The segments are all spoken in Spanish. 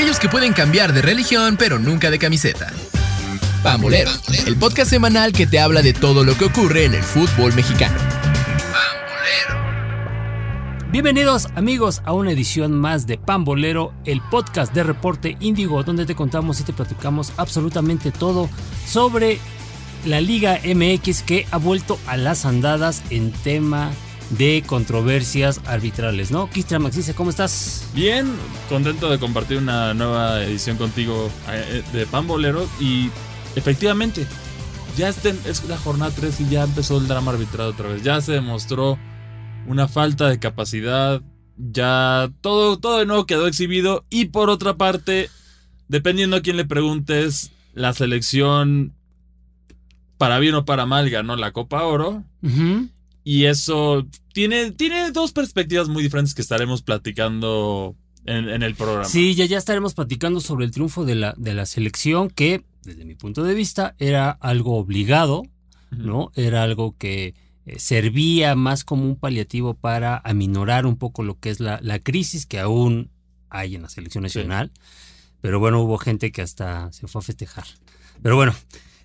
aquellos que pueden cambiar de religión pero nunca de camiseta. Pambolero, el podcast semanal que te habla de todo lo que ocurre en el fútbol mexicano. Bienvenidos amigos a una edición más de Pambolero, el podcast de Reporte Índigo, donde te contamos y te platicamos absolutamente todo sobre la Liga MX que ha vuelto a las andadas en tema de controversias arbitrales, ¿no? Cristian Maxice, ¿cómo estás? Bien, contento de compartir una nueva edición contigo eh, de Pambolero y efectivamente, ya es la jornada 3 y ya empezó el drama arbitral otra vez, ya se demostró una falta de capacidad, ya todo, todo de nuevo quedó exhibido y por otra parte, dependiendo a quién le preguntes, la selección para bien o para mal ganó la Copa Oro. Y eso tiene, tiene dos perspectivas muy diferentes que estaremos platicando en, el programa. Sí, ya, ya estaremos platicando sobre el triunfo de la, de la selección, que desde mi punto de vista era algo obligado, ¿no? Era algo que eh, servía más como un paliativo para aminorar un poco lo que es la, la crisis que aún hay en la selección nacional. Pero bueno, hubo gente que hasta se fue a festejar. Pero bueno,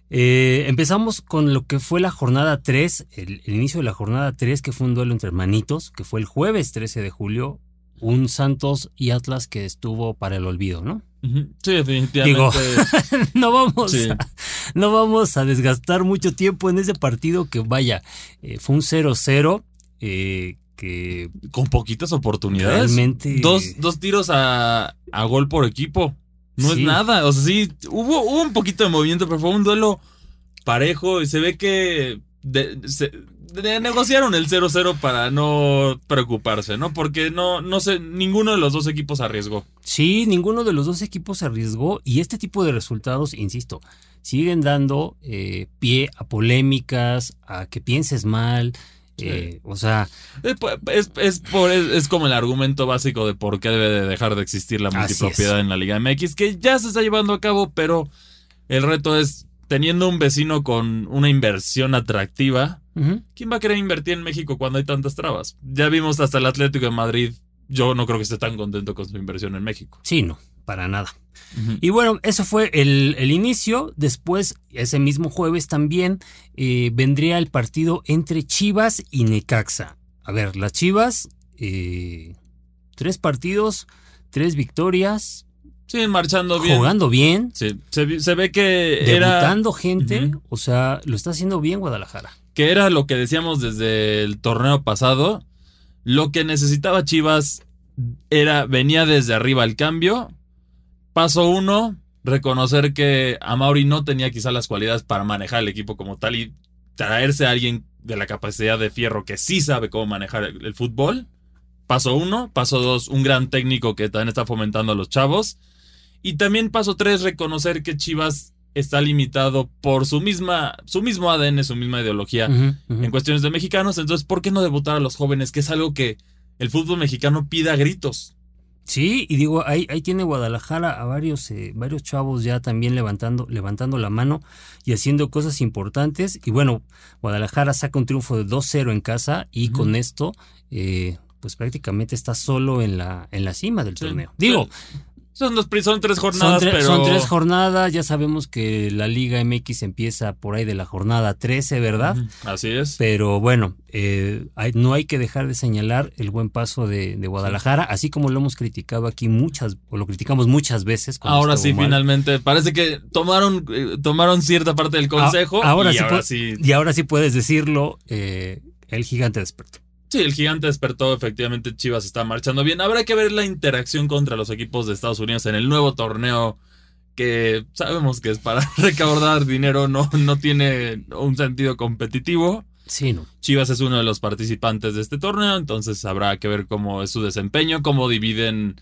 eh, empezamos con lo que fue la jornada 3, el, inicio de la jornada 3, que fue un duelo entre hermanitos, que fue el jueves 13 de julio, un Santos y Atlas que estuvo para el olvido, ¿no? Sí, definitivamente. no, vamos a, no vamos a desgastar mucho tiempo en ese partido que, vaya, eh, fue un 0-0. Eh, que con poquitas oportunidades. Realmente. Dos, dos tiros a, a gol por equipo. No es nada. O sea, sí, hubo, hubo un poquito de movimiento, pero fue un duelo parejo y se ve que negociaron el 0-0 para no preocuparse, ¿no? Porque no, no sé, ninguno de los dos equipos arriesgó. Sí, ninguno de los dos equipos arriesgó y este tipo de resultados, insisto, siguen dando eh, pie a polémicas, a que pienses mal, eh, o sea. Es, es, como el argumento básico de por qué debe de dejar de existir la multipropiedad en la Liga MX, que ya se está llevando a cabo, pero el reto es teniendo un vecino con una inversión atractiva. ¿Quién va a querer invertir en México cuando hay tantas trabas? Ya vimos hasta el Atlético de Madrid. Yo no creo que esté tan contento con su inversión en México. Sí, no, para nada. Y bueno, eso fue el, inicio. Después, ese mismo jueves también, eh, vendría el partido entre Chivas y Necaxa. A ver, las Chivas, eh, tres partidos, tres victorias. Sí, marchando bien. Jugando bien. Sí, se, ve que debutando gente. O sea, lo está haciendo bien Guadalajara. Que era lo que decíamos desde el torneo pasado. Lo que necesitaba Chivas era, venía desde arriba el cambio Paso uno, reconocer que Amauri no tenía quizá las cualidades para manejar el equipo como tal y traerse a alguien de la capacidad de Fierro que sí sabe cómo manejar el, fútbol. Paso uno. Paso dos, un gran técnico que también está fomentando a los chavos. Y también paso tres, reconocer que Chivas está limitado por su misma, su mismo ADN, su misma ideología en cuestiones de mexicanos. Entonces, ¿por qué no debutar a los jóvenes? Que es algo que el fútbol mexicano pide a gritos. Sí, y digo, ahí, ahí tiene Guadalajara a varios, eh, varios chavos ya también levantando, levantando la mano y haciendo cosas importantes. Y bueno, Guadalajara saca un triunfo de 2-0 en casa y con esto, eh, pues prácticamente está solo en la, en la cima del torneo. Digo, son, dos, son tres jornadas, son, pero... son tres jornadas. Ya sabemos que la Liga MX empieza por ahí de la jornada 13, ¿verdad? Así es. Pero bueno, eh, no hay que dejar de señalar el buen paso de, Guadalajara, así como lo hemos criticado aquí muchas, o lo criticamos muchas veces. Ahora sí, finalmente. Parece que tomaron, eh, tomaron cierta parte del consejo. ahora, y, ahora sí, y ahora sí puedes decirlo, eh, el gigante despertó. Sí, el gigante despertó, efectivamente Chivas está marchando bien. Habrá que ver la interacción contra los equipos de Estados Unidos en el nuevo torneo que sabemos que es para recaudar dinero, no, no tiene un sentido competitivo. Sí, no. Chivas es uno de los participantes de este torneo, entonces habrá que ver cómo es su desempeño, cómo dividen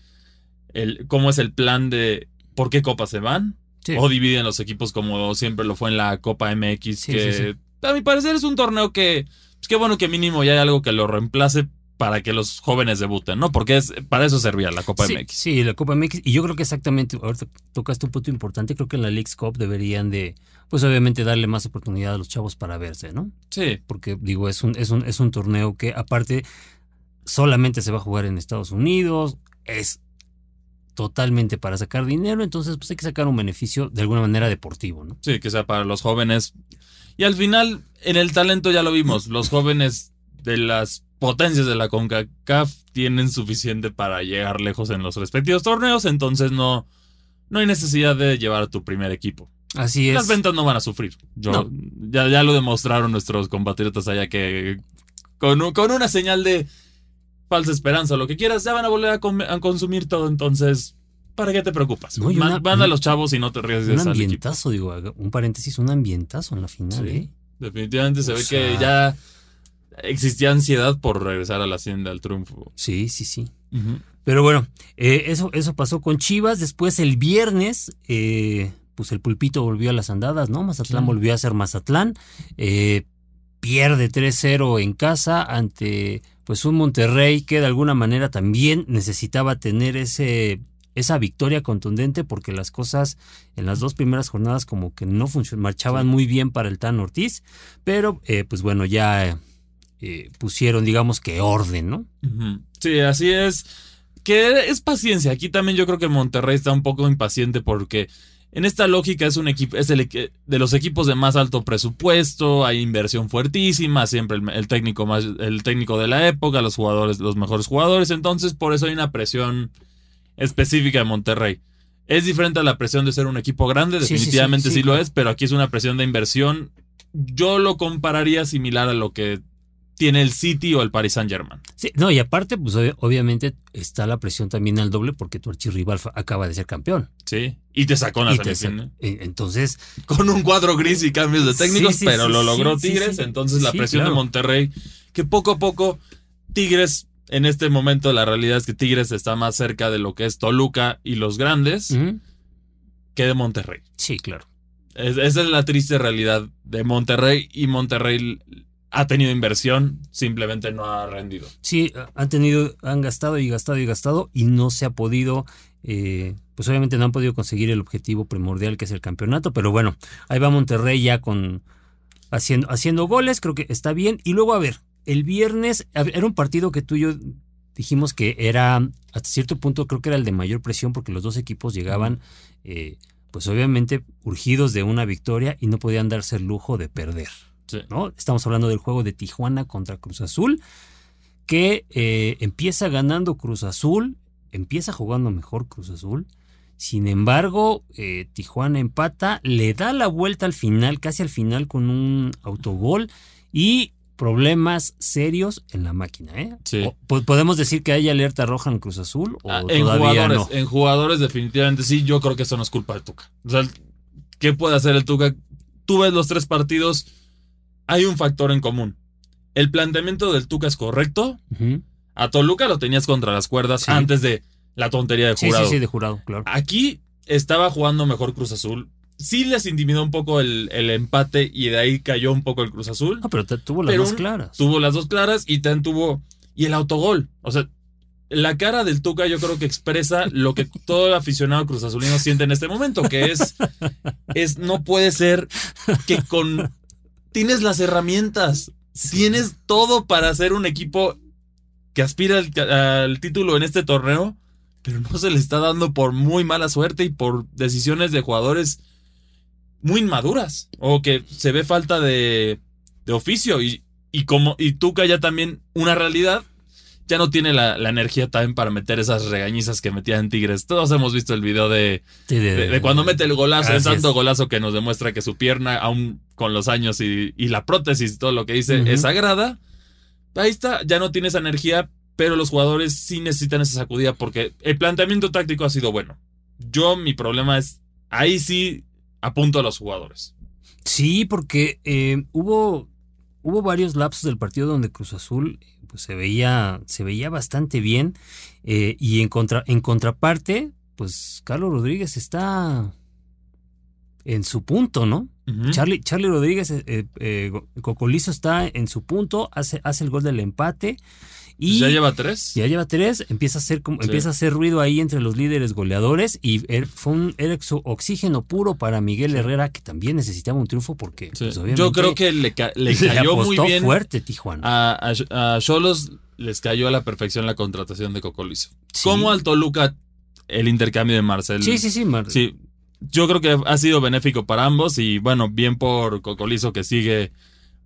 el, cómo es el plan de por qué copas se van. O dividen los equipos como siempre lo fue en la Copa MX, que a mi parecer es un torneo que pues qué bueno que mínimo ya hay algo que lo reemplace para que los jóvenes debuten, ¿no? Porque es para eso servía la Copa sí, MX. Sí, la Copa MX. Y yo creo que exactamente, ahorita tocaste un punto importante, creo que en la League's Cup deberían de, pues obviamente darle más oportunidad a los chavos para verse, ¿no? Sí. Porque digo, es un, es un, es un torneo que aparte solamente se va a jugar en Estados Unidos, es totalmente para sacar dinero, entonces pues hay que sacar un beneficio de alguna manera deportivo, ¿no? Sí, que sea para los jóvenes. Y al final, en el talento ya lo vimos, los jóvenes de las potencias de la CONCACAF tienen suficiente para llegar lejos en los respectivos torneos, entonces no, no hay necesidad de llevar a tu primer equipo. Así es. Las ventas no van a sufrir. Yo, No. ya, ya lo demostraron nuestros compatriotas allá que con, un- con una señal de falsa esperanza lo que quieras, ya van a volver a, consumir todo. Entonces, ¿para qué te preocupas? No, una- Manda a los chavos y no te ríes de Un ambientazo, digo, un paréntesis, un ambientazo en la final, Sí. ¿eh? Definitivamente se O ve sea- que ya existía ansiedad por regresar a la hacienda al triunfo. Sí, sí, sí. Pero bueno, eh, eso, eso pasó con Chivas. Después el viernes, eh, pues el pulpito volvió a las andadas, ¿no? Mazatlán Sí. volvió a ser Mazatlán. Eh, pierde 3-0 en casa ante pues un Monterrey que de alguna manera también necesitaba tener ese esa victoria contundente porque las cosas en las dos primeras jornadas como que no funcionaban, marchaban Sí. muy bien para el Tan Ortiz, pero eh, pues bueno, ya eh, pusieron digamos que orden, ¿no? Sí, así es. Que es paciencia. Aquí también yo creo que Monterrey está un poco impaciente porque en esta lógica es un equipo, es el de los equipos de más alto presupuesto, hay inversión fuertísima, siempre el, el técnico más, el técnico de la época, los jugadores, los mejores jugadores. Entonces, por eso hay una presión específica de Monterrey. Es diferente a la presión de ser un equipo grande, Sí, sí, sí, definitivamente sí, sí, lo es, pero aquí es una presión de inversión. Yo lo compararía similar a lo que tiene el City o el Paris Saint Germain. Sí, no, y aparte, pues ob- obviamente está la presión también al doble porque tu archirrival acaba de ser campeón. Sí. Y te sacó en la semifinal. eh, Entonces, Con un cuadro gris y cambios de técnicos, Sí, sí, pero sí, lo logró Tigres. Entonces la presión claro. de Monterrey, que poco a poco Tigres, en este momento la realidad es que Tigres está más cerca de lo que es Toluca y los grandes que de Monterrey. sí, claro. Es- esa es la triste realidad de Monterrey y Monterrey ha tenido inversión, simplemente no ha rendido. Sí, han tenido, han gastado y gastado y gastado y no se ha podido, eh, pues obviamente no han podido conseguir el objetivo primordial que es el campeonato, pero bueno, ahí va Monterrey ya con haciendo, haciendo goles, creo que está bien. Y luego, a ver, el viernes era un partido que tú y yo dijimos que era, hasta cierto punto, creo que era el de mayor presión porque los dos equipos llegaban, eh, pues obviamente urgidos de una victoria y no podían darse el lujo de perder. Sí. ¿no? Estamos hablando del juego de Tijuana contra Cruz Azul, que eh, empieza ganando Cruz Azul, empieza jugando mejor Cruz Azul. Sin embargo, eh, Tijuana empata, le da la vuelta al final, casi al final con un autogol y problemas serios en la máquina. ¿eh? Sí. O- po- ¿Podemos decir que hay alerta roja en Cruz Azul o Ah, en todavía jugadores, no? en jugadores definitivamente sí, yo creo que eso no es culpa de Tuca. O sea, ¿qué puede hacer el Tuca? Tú ves los tres partidos, hay un factor en común. El planteamiento del Tuca es correcto. A Toluca lo tenías contra las cuerdas Sí. antes de la tontería de Sí, jurado. sí, sí, de jurado, claro. Aquí estaba jugando mejor Cruz Azul. Sí les intimidó un poco el, el empate y de ahí cayó un poco el Cruz Azul. No, pero te- tuvo las Pero dos claras. Tuvo las dos claras y también tuvo. Y el autogol. O sea, la cara del Tuca yo creo que expresa lo que todo aficionado Cruz Azulino siente en este momento, que es. es no puede ser que con. Tienes las herramientas. Tienes todo para ser un equipo que aspira al, al título en este torneo, pero no se le está dando por muy mala suerte y por decisiones de jugadores muy inmaduras o que se ve falta de, de oficio y, y como y Tuca ya también una realidad ya no tiene la, la energía también para meter esas regañizas que metía en Tigres. Todos hemos visto el video de, Sí, de, de, de cuando mete el golazo, el santo golazo que nos demuestra que su pierna, aún con los años y, y la prótesis y todo lo que dice, es sagrada. Ahí está, ya no tiene esa energía, pero los jugadores sí necesitan esa sacudida porque el planteamiento táctico ha sido bueno. Yo, mi problema es, ahí sí apunto a los jugadores. Sí, porque eh, hubo, hubo varios lapsos del partido donde Cruz Azul pues, se, veía, se veía bastante bien. eh, y en, contra, en contraparte, pues Carlos Rodríguez está en su punto, ¿no? Charlie, Charlie Rodríguez, eh, eh, eh, Cocolizo está en su punto, hace, hace el gol del empate. Y Pues ya lleva tres. ya lleva tres, empieza a hacer Sí. empieza a hacer ruido ahí entre los líderes goleadores y er- fue un era exo- oxígeno puro para Miguel Herrera que también necesitaba un triunfo porque Sí. pues, Yo creo que le, ca- le le cayó muy bien fuerte Tijuana. a Cholos les cayó a la perfección la contratación de Cocolizo. Sí. Como al Toluca el intercambio de Marcel. Sí, sí, sí. Mar- Sí, yo creo que ha sido benéfico para ambos y bueno, bien por Cocolizo que sigue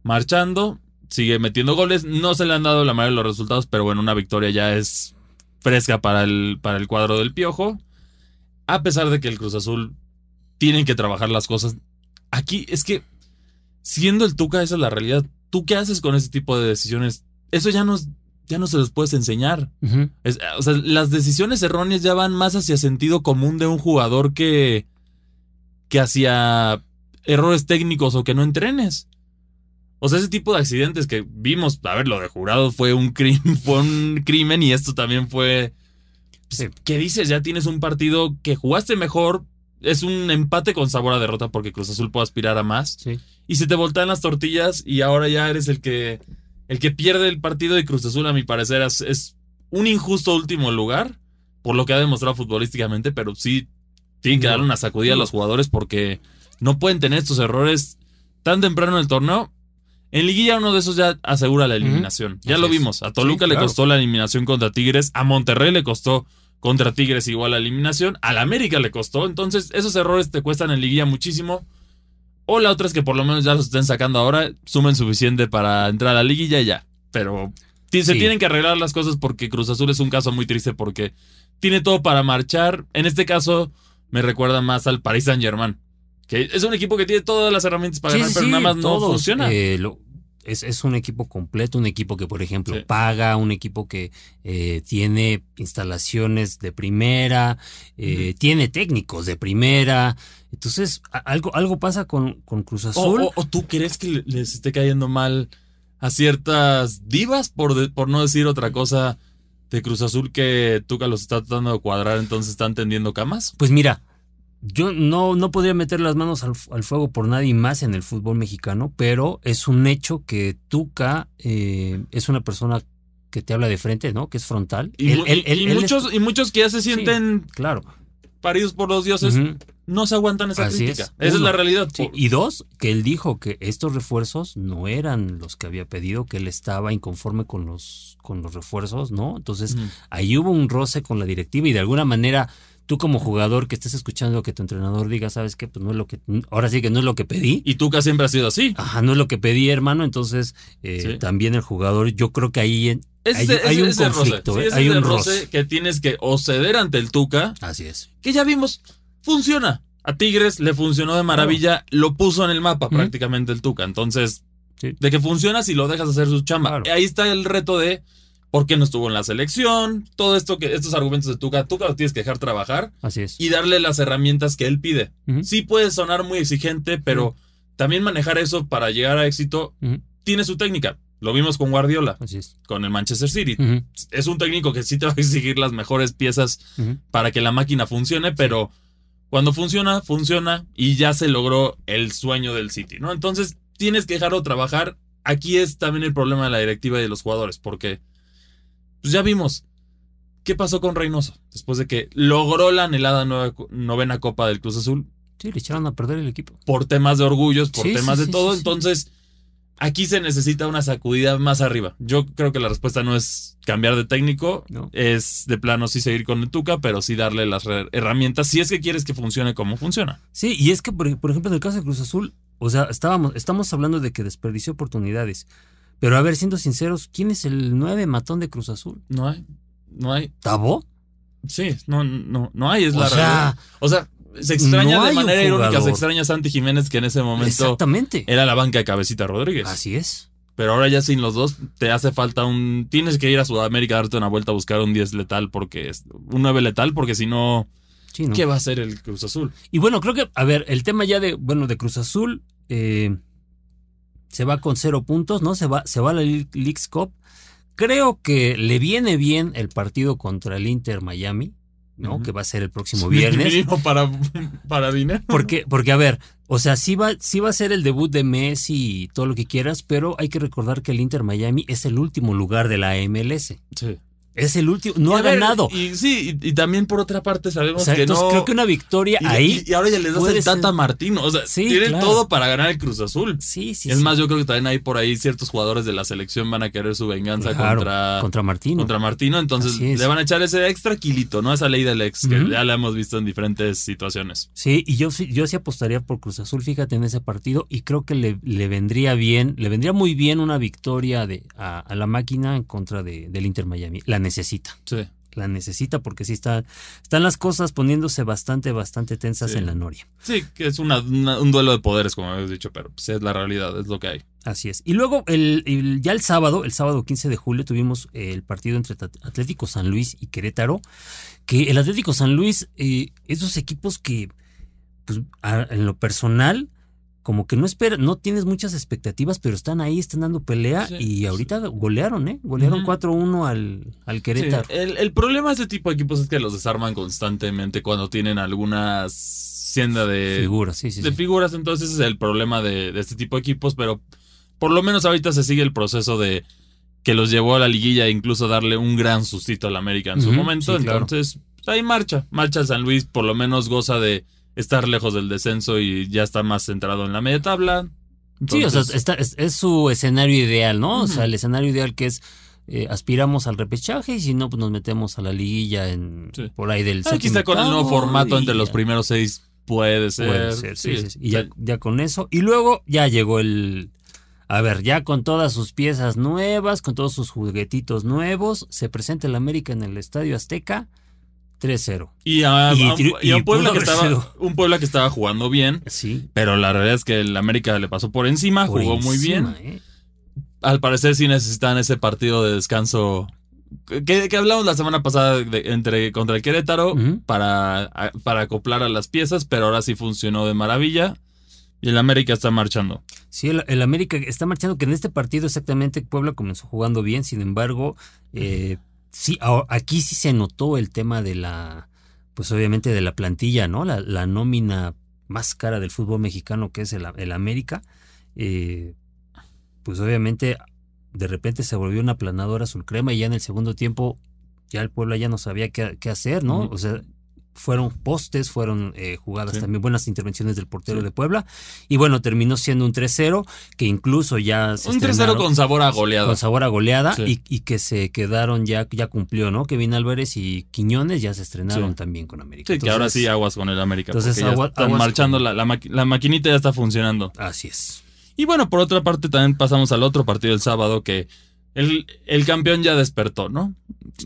marchando, sigue metiendo goles. No se le han dado la mayoría de los resultados, pero bueno, una victoria ya es fresca para el, para el cuadro del Piojo. A pesar de que el Cruz Azul tienen que trabajar las cosas. Aquí es que, siendo el Tuca, esa es la realidad. ¿Tú qué haces con ese tipo de decisiones? Eso ya no, ya no se los puedes enseñar. Es- o sea, las decisiones erróneas ya van más hacia sentido común de un jugador que, que hacia errores técnicos o que no entrenes. O sea, ese tipo de accidentes que vimos, a ver, lo de jurado fue un crimen, fue un crimen y esto también fue. pues. ¿Qué dices? Ya tienes un partido que jugaste mejor. Es un empate con sabor a derrota porque Cruz Azul puede aspirar a más Sí. y se te voltean las tortillas y ahora ya eres el que el que pierde el partido y Cruz Azul a mi parecer es, es un injusto último lugar por lo que ha demostrado futbolísticamente, pero sí tienen que darle una sacudida a los jugadores porque no pueden tener estos errores tan temprano en el torneo. En liguilla uno de esos ya asegura la eliminación. Ya Así lo vimos. A Toluca Sí, le costó la eliminación contra Tigres, a Monterrey le costó contra Tigres igual la eliminación, al América le costó. Entonces, esos errores te cuestan en liguilla muchísimo. O la otra es que por lo menos ya los estén sacando ahora, sumen suficiente para entrar a la liguilla y ya. Pero se Sí. tienen que arreglar las cosas porque Cruz Azul es un caso muy triste porque tiene todo para marchar. En este caso, me recuerda más al Paris Saint Germain. Que es un equipo que tiene todas las herramientas para Sí, ganar, sí, pero nada más no funciona. eh, lo- es, es un equipo completo, un equipo que, por ejemplo, Sí. paga, un equipo que eh, tiene instalaciones de primera, eh, tiene técnicos de primera. Entonces, algo, algo pasa con, con Cruz Azul. o- o tú crees que le- les esté cayendo mal a ciertas divas, por, de- por no decir otra cosa, de Cruz Azul que Tuca los está tratando de cuadrar, entonces están tendiendo camas? Pues mira, yo no, no podría meter las manos al, al fuego por nadie más en el fútbol mexicano, pero es un hecho que Tuca eh, es una persona que te habla de frente, ¿no? Que es frontal. Y, Él- mu- él- y- él- y él es- muchos, y muchos que ya se sienten claro. paridos por los dioses. No se aguantan esa Así crítica. es. Esa es la realidad. Sí, Y dos, que él dijo que estos refuerzos no eran los que había pedido, que él estaba inconforme con los, con los refuerzos, ¿no? Entonces, Ujú. ahí hubo un roce con la directiva y de alguna manera tú como jugador que estés escuchando que tu entrenador diga, ¿sabes qué? Pues no es lo que, ahora sí que no es lo que pedí. Y Tuca siempre ha sido así. Ajá, no es lo que pedí, hermano. Entonces, eh, Sí. también el jugador, yo creo que ahí en- hay, ese- hay un ese roce. conflicto, Sí, ¿eh? ese hay un el roce. que tienes que o ceder ante el Tuca, Así es. que ya vimos, funciona. A Tigres le funcionó de maravilla, lo puso en el mapa prácticamente el Tuca. Entonces, Sí. de que funciona si lo dejas hacer su chamba. Claro. Ahí está el reto de por qué no estuvo en la selección, todo esto que estos argumentos de Tuca, Tuca lo tienes que dejar trabajar Así es. y darle las herramientas que él pide. Sí puede sonar muy exigente, pero también manejar eso para llegar a éxito tiene su técnica. Lo vimos con Guardiola, Así es. con el Manchester City. Es un técnico que sí te va a exigir las mejores piezas para que la máquina funcione, pero cuando funciona, funciona y ya se logró el sueño del City, ¿no? Entonces tienes que dejarlo trabajar. Aquí es también el problema de la directiva y de los jugadores, porque pues ya vimos qué pasó con Reynoso después de que logró la anhelada nueva- novena Copa del Cruz Azul Sí, le echaron a perder el equipo. por temas de orgullos, por Sí, temas sí, de sí, todo. Entonces, aquí se necesita una sacudida más arriba. Yo creo que la respuesta no es cambiar de técnico, No. es de plano sí seguir con el Tuca, pero sí darle las herramientas si es que quieres que funcione como funciona. Sí, y es que, por, por ejemplo, en el caso de Cruz Azul, o sea, estábamos, estamos hablando de que desperdició oportunidades. Pero a ver, siendo sinceros, ¿quién es el nueve matón de Cruz Azul? No hay, no hay. ¿Tabó? Sí, no, no, no hay, es O la sea, realidad. O sea, se extraña no de manera irónica, se extraña a Santi Jiménez que en ese momento Exactamente. era la banca de Cabecita Rodríguez. Así es. Pero ahora ya sin los dos, te hace falta un. Tienes que ir a Sudamérica a darte una vuelta a buscar un 10 letal porque. Un 9 letal, porque si no, Sí, ¿no? ¿qué va a hacer el Cruz Azul? Y bueno, creo que, a ver, el tema ya de, bueno, de Cruz Azul, eh, se va con cero puntos, ¿no? Se va, se va a la Leagues Cup. Creo que le viene bien el partido contra el Inter Miami, ¿no? Que va a ser el próximo viernes. Mínimo para, para dinero. Porque, porque, a ver, o sea, sí va, sí va a ser el debut de Messi y todo lo que quieras, pero hay que recordar que el Inter Miami es el último lugar de la MLS. Sí. Es el último, no ha ver, ganado. Y sí, y, y también por otra parte sabemos O sea, que entonces no. creo que una victoria y, ahí. y- y ahora ya les das el Tata ser- Martino. O sea, Sí, tienen claro. todo para ganar el Cruz Azul. Sí, sí. es sí. más, yo creo que también hay por ahí ciertos jugadores de la selección van a querer su venganza Claro, contra, contra Martino. contra Martino. Entonces le van a echar ese extra kilito, ¿no? Esa ley del ex, que ya la hemos visto en diferentes situaciones. Sí, y yo, sí- yo sí apostaría por Cruz Azul, fíjate, en ese partido, y creo que le, le vendría bien, le vendría muy bien una victoria de, a, a la máquina en contra de, del Inter Miami. La necesita, Sí. la necesita porque sí está, están las cosas poniéndose bastante, bastante tensas Sí. en la Noria. Sí, que es una- una- un duelo de poderes, como habías dicho, pero pues, es la realidad, es lo que hay. Así es. Y luego, el, el- ya el sábado, el sábado 15 de julio, tuvimos el partido entre Atlético San Luis y Querétaro, que el Atlético San Luis, eh, esos equipos que, pues, a- en lo personal, como que no espera, no tienes muchas expectativas, pero están ahí, están dando pelea Sí. y ahorita golearon, ¿eh? Golearon Ujú. 4-1 al, al Querétaro. Sí, el, el problema de este tipo de equipos es que los desarman constantemente cuando tienen algunas sienda de, Figura, sí, sí. de figuras. Entonces ese es el problema de, de este tipo de equipos, pero por lo menos ahorita se sigue el proceso de que los llevó a la liguilla e incluso darle un gran sustito al América en su momento. sí, claro. Entonces, pues, ahí marcha. Marcha el San Luis, por lo menos goza de estar lejos del descenso y ya está más centrado en la media tabla. Sí, o sea, está- es, es su escenario ideal, ¿no? O sea, el escenario ideal que es eh, aspiramos al repechaje y si no, pues nos metemos a la liguilla en Sí. por ahí del ah, séptimo quizá con el nuevo formato y entre los ya. primeros seis puede ser. Puede ser, sí, sí, sí. Y ya, ya con eso. Y luego ya llegó el. A ver, ya con todas sus piezas nuevas, con todos sus juguetitos nuevos, se presenta el América en el Estadio Azteca 3-0. Y a, Y a- tri- y a un Puebla que estaba, un Puebla que estaba jugando bien, Sí. pero la realidad es que el América le pasó por encima, por jugó muy bien. ¿eh? Al parecer sí necesitan ese partido de descanso que, que hablamos la semana pasada de- entre contra el Querétaro para, a- para acoplar a las piezas, pero ahora sí funcionó de maravilla y el América está marchando. Sí, el, el América está marchando, que en este partido exactamente Puebla comenzó jugando bien, sin embargo, eh, sí, aquí sí se notó el tema de la, pues obviamente de la plantilla, ¿no? La, la nómina más cara del fútbol mexicano, que es el, el América, eh, pues obviamente de repente se volvió una planadora azul crema y ya en el segundo tiempo ya el Puebla ya no sabía qué, qué hacer, ¿no? O sea, fueron postes, fueron eh, jugadas Sí. también, buenas intervenciones del portero Sí. de Puebla. Y bueno, terminó siendo un 3-0, que incluso ya se Un 3-0 estrenaron con sabor a goleada. con sabor a goleada Sí. y, y que se quedaron ya, ya cumplió, ¿no? Kevin Álvarez y Quiñones ya se estrenaron también con América. Sí, que ahora sí aguas con el América. entonces porque ya agua- están aguas marchando, con- la, la, la maquinita ya está funcionando. Así es. Y bueno, por otra parte también pasamos al otro partido del sábado que el, el campeón ya despertó, ¿no?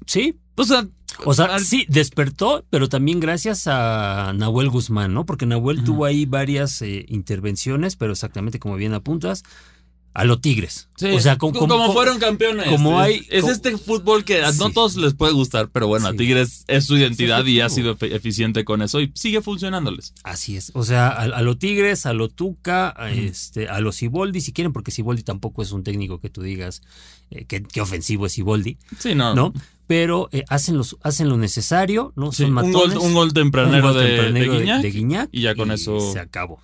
Sí, O sea, O sea, sí, despertó, pero también gracias a Nahuel Guzmán, ¿no? Porque Nahuel tuvo ahí varias eh, intervenciones, pero exactamente como bien apuntas, a los Tigres. Sí, o sea, como, como, como- fueron campeones. como Es- hay- Es, como- este fútbol que a no todos les puede gustar, pero bueno, a. Tigres es su identidad y ha sido eficiente con eso y sigue funcionándoles. Así es. O sea, a, a los Tigres, a los Tuca, a, este, a los Siboldi, si quieren, porque Siboldi tampoco es un técnico que tú digas eh, que, que ofensivo es Siboldi, Sí, no. ¿no? Pero eh, hacen, los, hacen lo necesario, ¿no? Son un, matones. gol, un gol tempranero, un gol de, tempranero de Guiñac. de Guiñac y ya con eso- Se acabó.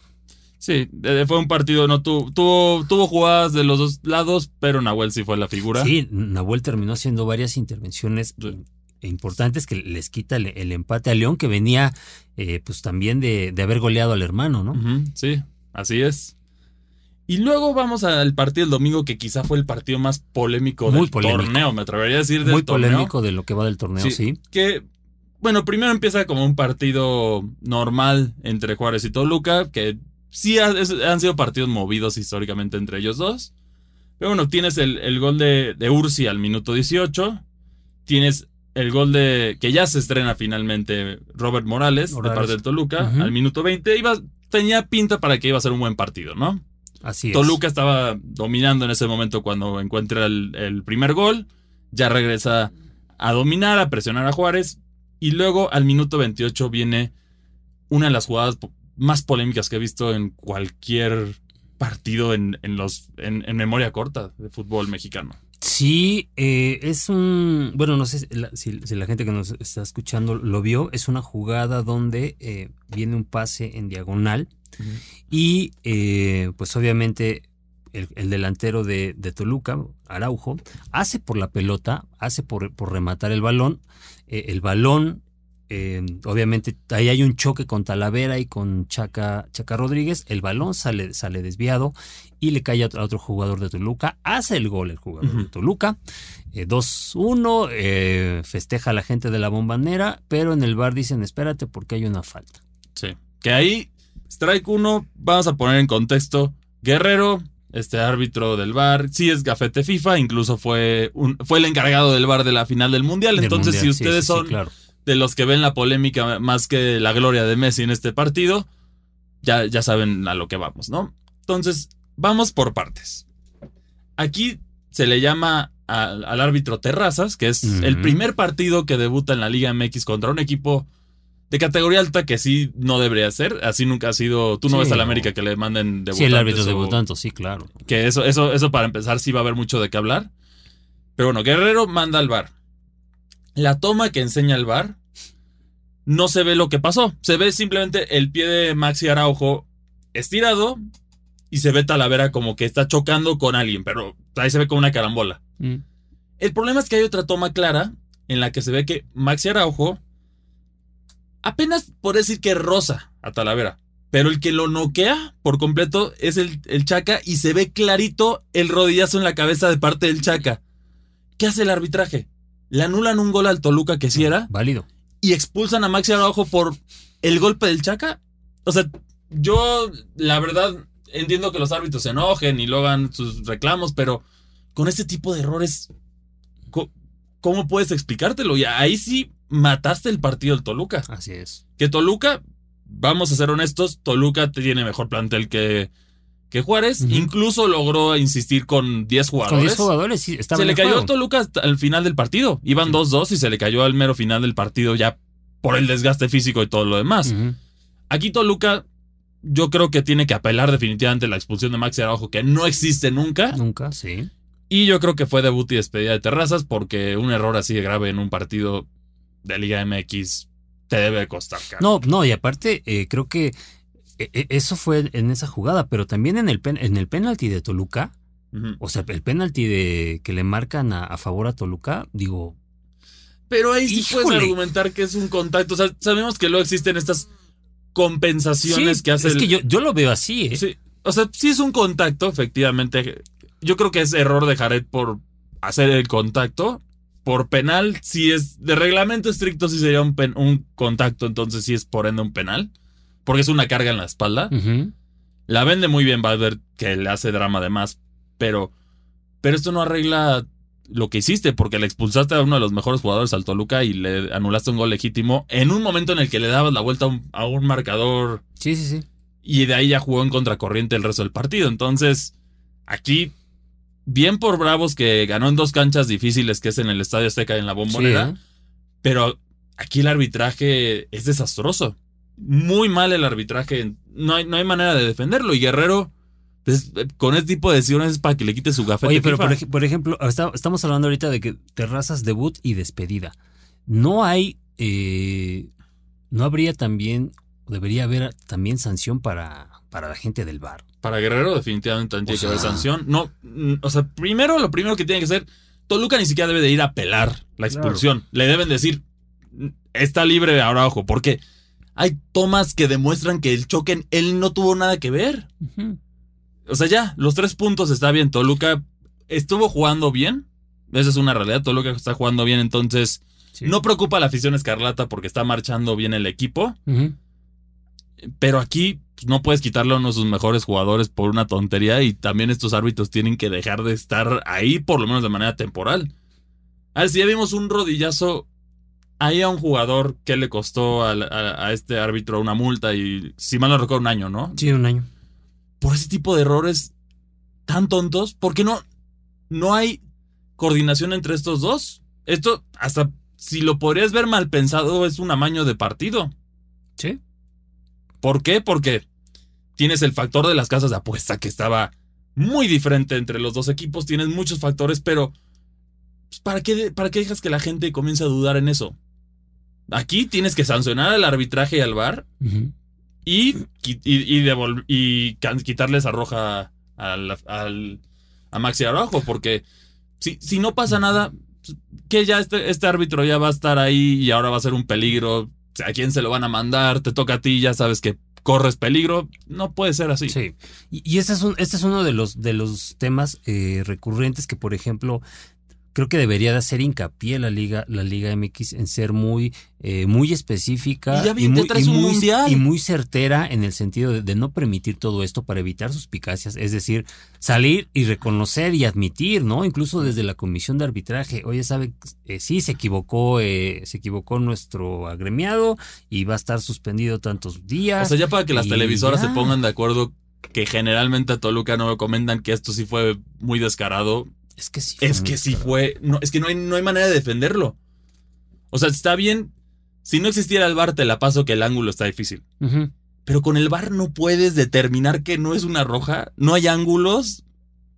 Sí, fue un partido, no tuvo, tuvo, tuvo jugadas de los dos lados, pero Nahuel sí fue la figura. Sí, Nahuel terminó haciendo varias intervenciones Sí. importantes que les quita el, el empate a León, que venía eh, pues también de, de haber goleado al hermano, ¿no? Sí, así es. Y luego vamos al partido del domingo, que quizá fue el partido más polémico Muy del polémico. torneo, me atrevería a decir del Muy torneo. polémico de lo que va del torneo, Sí, sí. Que, bueno, primero empieza como un partido normal entre Juárez y Toluca, que sí ha- es- han sido partidos movidos históricamente entre ellos dos. Pero bueno, tienes el, el gol de, de Ursi al minuto 18. Tienes el gol de que ya se estrena finalmente Robert Morales, Morales. de parte del Toluca al minuto 20. Iba, tenía pinta para que iba a ser un buen partido, ¿no? Así es. Toluca estaba dominando en ese momento cuando encuentra el, el primer gol. Ya regresa a dominar, a presionar a Juárez. Y luego al minuto 28 viene una de las jugadas más polémicas que he visto en cualquier partido en, en los, en, en memoria corta de fútbol mexicano. Sí, eh, es un. Bueno, no sé si la, si- si la gente que nos está escuchando lo vio. Es una jugada donde eh, viene un pase en diagonal y, eh, pues obviamente, el, el delantero de, de Toluca, Araujo, hace por la pelota, hace por, por rematar el balón. Eh, el balón, eh, obviamente, ahí hay un choque con Talavera y con Chaca, Chaca Rodríguez. El balón sale, sale desviado y le cae a otro, a otro jugador de Toluca. Hace el gol el jugador de Toluca. Eh, 2-1, eh, festeja a la gente de la bombonera, pero en el bar dicen, espérate porque hay una falta. Sí. Que ahí, strike 1, vamos a poner en contexto. Guerrero, este árbitro del bar, sí es gafete FIFA, incluso fue, un, fue el encargado del bar de la final del Mundial. Del Entonces, Mundial, si ustedes sí, sí, son claro. De los que ven la polémica más que la gloria de Messi en este partido, ya, ya saben a lo que vamos, ¿no? Entonces, vamos por partes. Aquí se le llama al, al árbitro Terrazas, que es el primer partido que debuta en la Liga MX contra un equipo de categoría alta que sí no debería ser. Así nunca ha sido. Tú no Sí, ves al. América que le manden debutantes. Sí, el árbitro debutante, sí, claro. que eso, eso, eso para empezar sí va a haber mucho de qué hablar. Pero bueno, Guerrero manda al bar. La toma que enseña el bar no se ve lo que pasó. Se ve simplemente el pie de Maxi Araujo estirado y se ve Talavera como que está chocando con alguien, pero ahí se ve como una carambola. Mm. El problema es que hay otra toma clara en la que se ve que Maxi Araujo apenas por decir que rosa a Talavera. Pero el que lo noquea por completo es el, el Chaca y se ve clarito el rodillazo en la cabeza de parte del Chaca. ¿Qué hace el arbitraje? Le anulan un gol al Toluca que sí era Válido. Y expulsan a Maxi Araujo por el golpe del Chaca. O sea, yo la verdad entiendo que los árbitros se enojen y lo hagan sus reclamos, pero con este tipo de errores, ¿cómo puedes explicártelo? Y ahí sí mataste el partido del Toluca. Así es. Que Toluca, vamos a ser honestos, Toluca tiene mejor plantel que, que Juárez. Incluso logró insistir con 10 jugadores. Con 10 jugadores, sí, estaba Se le cayó a Toluca el final del partido. Iban Sí. 2-2 y se le cayó al mero final del partido ya por el desgaste físico y todo lo demás. Aquí Toluca, yo creo que tiene que apelar definitivamente la expulsión de Maxi Araujo, que no existe nunca. Nunca, sí. Y yo creo que fue debut y despedida de Terrazas, porque un error así de grave en un partido de Liga MX te debe costar, cara. No, no, y aparte, eh, creo que eso fue en esa jugada, pero también en el, pen- en el penalti de Toluca, o sea, el penalti de que le marcan a, a favor a Toluca, digo, Pero ahí sí puedes argumentar que es un contacto. O sea, sabemos que luego existen estas compensaciones sí, que hace es el- que yo, yo lo veo así, ¿eh? Sí, o sea, sí es un contacto, efectivamente. Yo creo que es error de Jared por hacer el contacto. Por penal, si es de reglamento estricto, sí sería un, pen- un contacto, entonces sí es por ende un penal. Porque es una carga en la espalda. La vende muy bien Valverde, que le hace drama además. Pero, pero esto no arregla lo que hiciste, porque le expulsaste a uno de los mejores jugadores al Toluca y le anulaste un gol legítimo en un momento en el que le dabas la vuelta a un- a un marcador Sí, sí, sí. y de ahí ya jugó en contracorriente el resto del partido. Entonces, aquí, bien por Bravos que ganó en dos canchas difíciles, que es en el Estadio Azteca y en la Bombonera, Sí, ¿eh? pero aquí el arbitraje es desastroso. Muy mal el arbitraje. No hay, no hay manera de defenderlo. Y Guerrero, pues, con este tipo de decisiones es para que le quite su gafete. Oye, pero por, ej- por ejemplo, está- estamos hablando ahorita de que terrazas debut y despedida. No hay, eh, no habría también, debería haber también sanción para, para la gente del bar. Para Guerrero, definitivamente también tiene que haber sanción. No, mm, o sea, primero, lo primero que tiene que hacer, Toluca ni siquiera debe de ir a apelar la expulsión. Le deben decir, "Mm, está libre ahora, ojo, porque hay tomas que demuestran que el choque, en- él no tuvo nada que ver. O sea, ya, los tres puntos está bien. Toluca estuvo jugando bien. Esa es una realidad. Toluca está jugando bien, entonces Sí. no preocupa a la afición escarlata porque está marchando bien el equipo. Pero aquí pues, no puedes quitarle a uno de sus mejores jugadores por una tontería y también estos árbitros tienen que dejar de estar ahí por lo menos de manera temporal. A ver, si ya vimos un rodillazo ahí a un jugador que le costó a, a este árbitro una multa y si mal no recuerdo un año, ¿no? Sí, un año. Por ese tipo de errores tan tontos, ¿por qué no, no hay coordinación entre estos dos? Esto hasta si lo podrías ver mal pensado es un amaño de partido. Sí. ¿Por qué? Porque tienes el factor de las casas de apuesta que estaba muy diferente entre los dos equipos. Tienes muchos factores, pero pues, ¿para, qué, ¿para qué dejas que la gente comience a dudar en eso? Aquí tienes que sancionar al arbitraje y al VAR Ujú. y, qui- y, y devol- y can- quitarle esa roja al, al- a Maxi Araujo, porque si, si no pasa nada, que ya este, este árbitro ya va a estar ahí y ahora va a ser un peligro, a quién se lo van a mandar, te toca a ti, ya sabes que corres peligro, no puede ser así. Sí. Y, y este, es un, este es uno de los, de los temas eh, recurrentes que, por ejemplo, creo que debería de hacer hincapié la Liga, la Liga MX en ser muy, eh, muy específica Y muy, y certera en el sentido de, de no permitir todo esto para evitar suspicacias. Es decir, salir y reconocer y admitir, ¿no? Incluso desde la comisión de arbitraje. Oye, sabe, eh, sí, se equivocó, eh, se equivocó nuestro agremiado y va a estar suspendido tantos días. O sea, ya para que las televisoras ya. se pongan de acuerdo que generalmente a Toluca no comentan que esto sí fue muy descarado, es que sí. fue es que sí fue, no, es que no hay, no hay manera de defenderlo. O sea, está bien, si no existiera el VAR te la paso que el ángulo está difícil. Pero con el VAR no puedes determinar que no es una roja, no hay ángulos.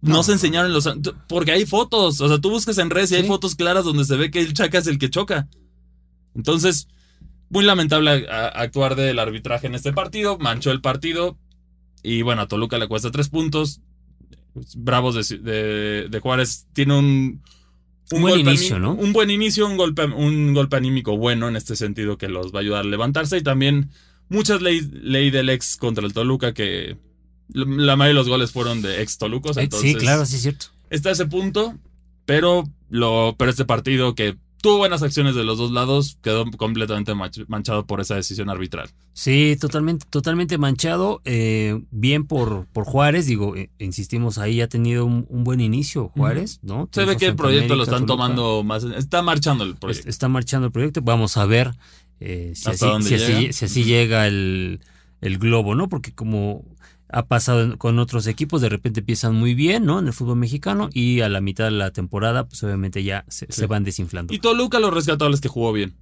No, No. se enseñaron los... Porque hay fotos. O sea, tú buscas en redes y hay fotos claras donde se ve que el Chaca es el que choca. Entonces, muy lamentable a- a- actuar del arbitraje en este partido. Manchó el partido. Y bueno, a Toluca le cuesta tres puntos. Bravos de, de- de Juárez tiene un... Un buen inicio. Un buen inicio, un golpe, un golpe anímico bueno en este sentido que los va a ayudar a levantarse. Y también muchas ley, ley del ex contra el Toluca que la mayoría de los goles fueron de ex Tolucos. Eh, Entonces, sí, claro, sí es cierto. está ese punto, pero, lo, pero este partido que tuvo buenas acciones de los dos lados quedó completamente manchado por esa decisión arbitral. Sí, totalmente, totalmente manchado. eh, bien por, por Juárez, digo, eh, insistimos ahí, ha tenido un, un buen inicio Juárez, ¿no? Se ve que el proyecto lo están Toluca. tomando más. Está marchando el proyecto. Está marchando el proyecto. Vamos a ver eh, si, ¿Hasta así, si así llega el, el globo, ¿no? Porque como ha pasado con otros equipos, de repente empiezan muy bien, ¿no? En el fútbol mexicano y a la mitad de la temporada, pues obviamente ya se, Sí. se van desinflando. Y Toluca lo rescatable es que jugó bien.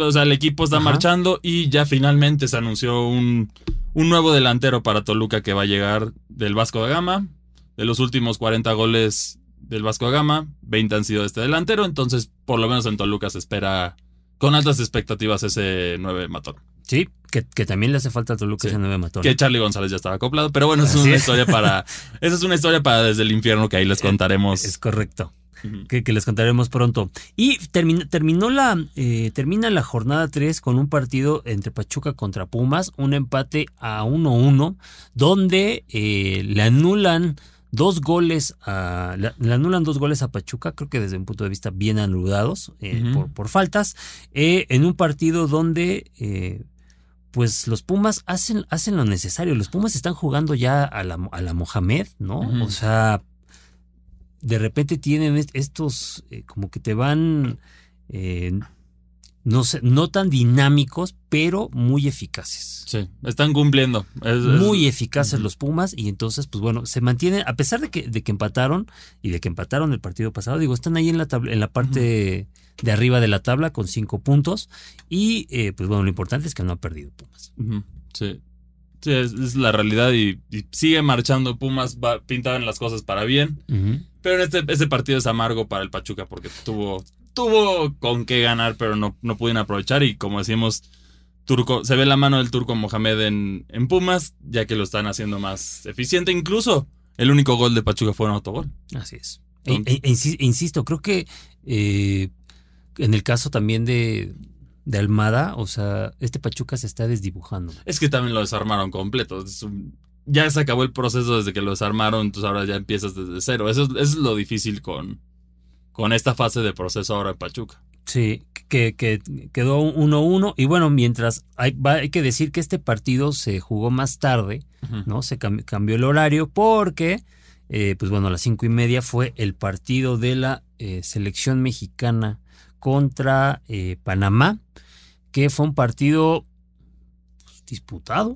O sea, el equipo está Ajá. marchando y ya finalmente se anunció un, un nuevo delantero para Toluca que va a llegar del Vasco da Gama. De los últimos 40 goles del Vasco da Gama, 20 han sido de este delantero. Entonces, por lo menos en Toluca se espera con altas expectativas ese 9 matón. Sí, que, que también le hace falta a Toluca Sí. ese nueve matón. Que Charlie González ya estaba acoplado. Pero bueno, es una es. historia para. Esa es una historia para desde el infierno que ahí les contaremos. Es correcto. Que, que les contaremos pronto. Y termina, terminó la, eh, termina la jornada 3 con un partido entre Pachuca contra Pumas, un empate a 1-1, donde eh, le anulan dos goles a le, anulan dos goles a Pachuca, creo que desde un punto de vista bien anulados eh, por, por faltas, eh, en un partido donde eh, pues los Pumas hacen, hacen lo necesario. Los Pumas están jugando ya a la, a la Mohamed, ¿no? O sea, de repente tienen est- estos, eh, como que te van, eh, no sé, no tan dinámicos, pero muy eficaces. Sí, están cumpliendo. Es- es- Muy eficaces los Pumas y entonces, pues bueno, se mantienen, a pesar de que, de que empataron y de que empataron el partido pasado, digo, están ahí en la, tabla, en la parte de arriba de la tabla con cinco puntos y eh, pues bueno, lo importante es que no ha perdido Pumas. Sí. Sí, es, es la realidad y, y sigue marchando Pumas, va, pintaban las cosas para bien. Pero en este, este partido es amargo para el Pachuca porque tuvo, tuvo con qué ganar, pero no, no pudieron aprovechar. Y como decimos, Turco, se ve la mano del turco Mohamed en, en Pumas, ya que lo están haciendo más eficiente. Incluso el único gol de Pachuca fue un autogol. Así es. E, e- e insi- insisto, creo que eh, en el caso también de, de Almada, o sea, este Pachuca se está desdibujando. Es que también lo desarmaron completo. Un- ya se acabó el proceso desde que lo desarmaron, entonces ahora ya empiezas desde cero. Eso es, eso es lo difícil con, con esta fase de proceso ahora en Pachuca. Sí, que, que quedó 1-1 y bueno, mientras hay, hay que decir que este partido se jugó más tarde. ¿no? Se cam- cambió el horario porque, eh, pues bueno, a las cinco y media fue el partido de la eh, selección mexicana contra eh, Panamá, que fue un partido pues, disputado,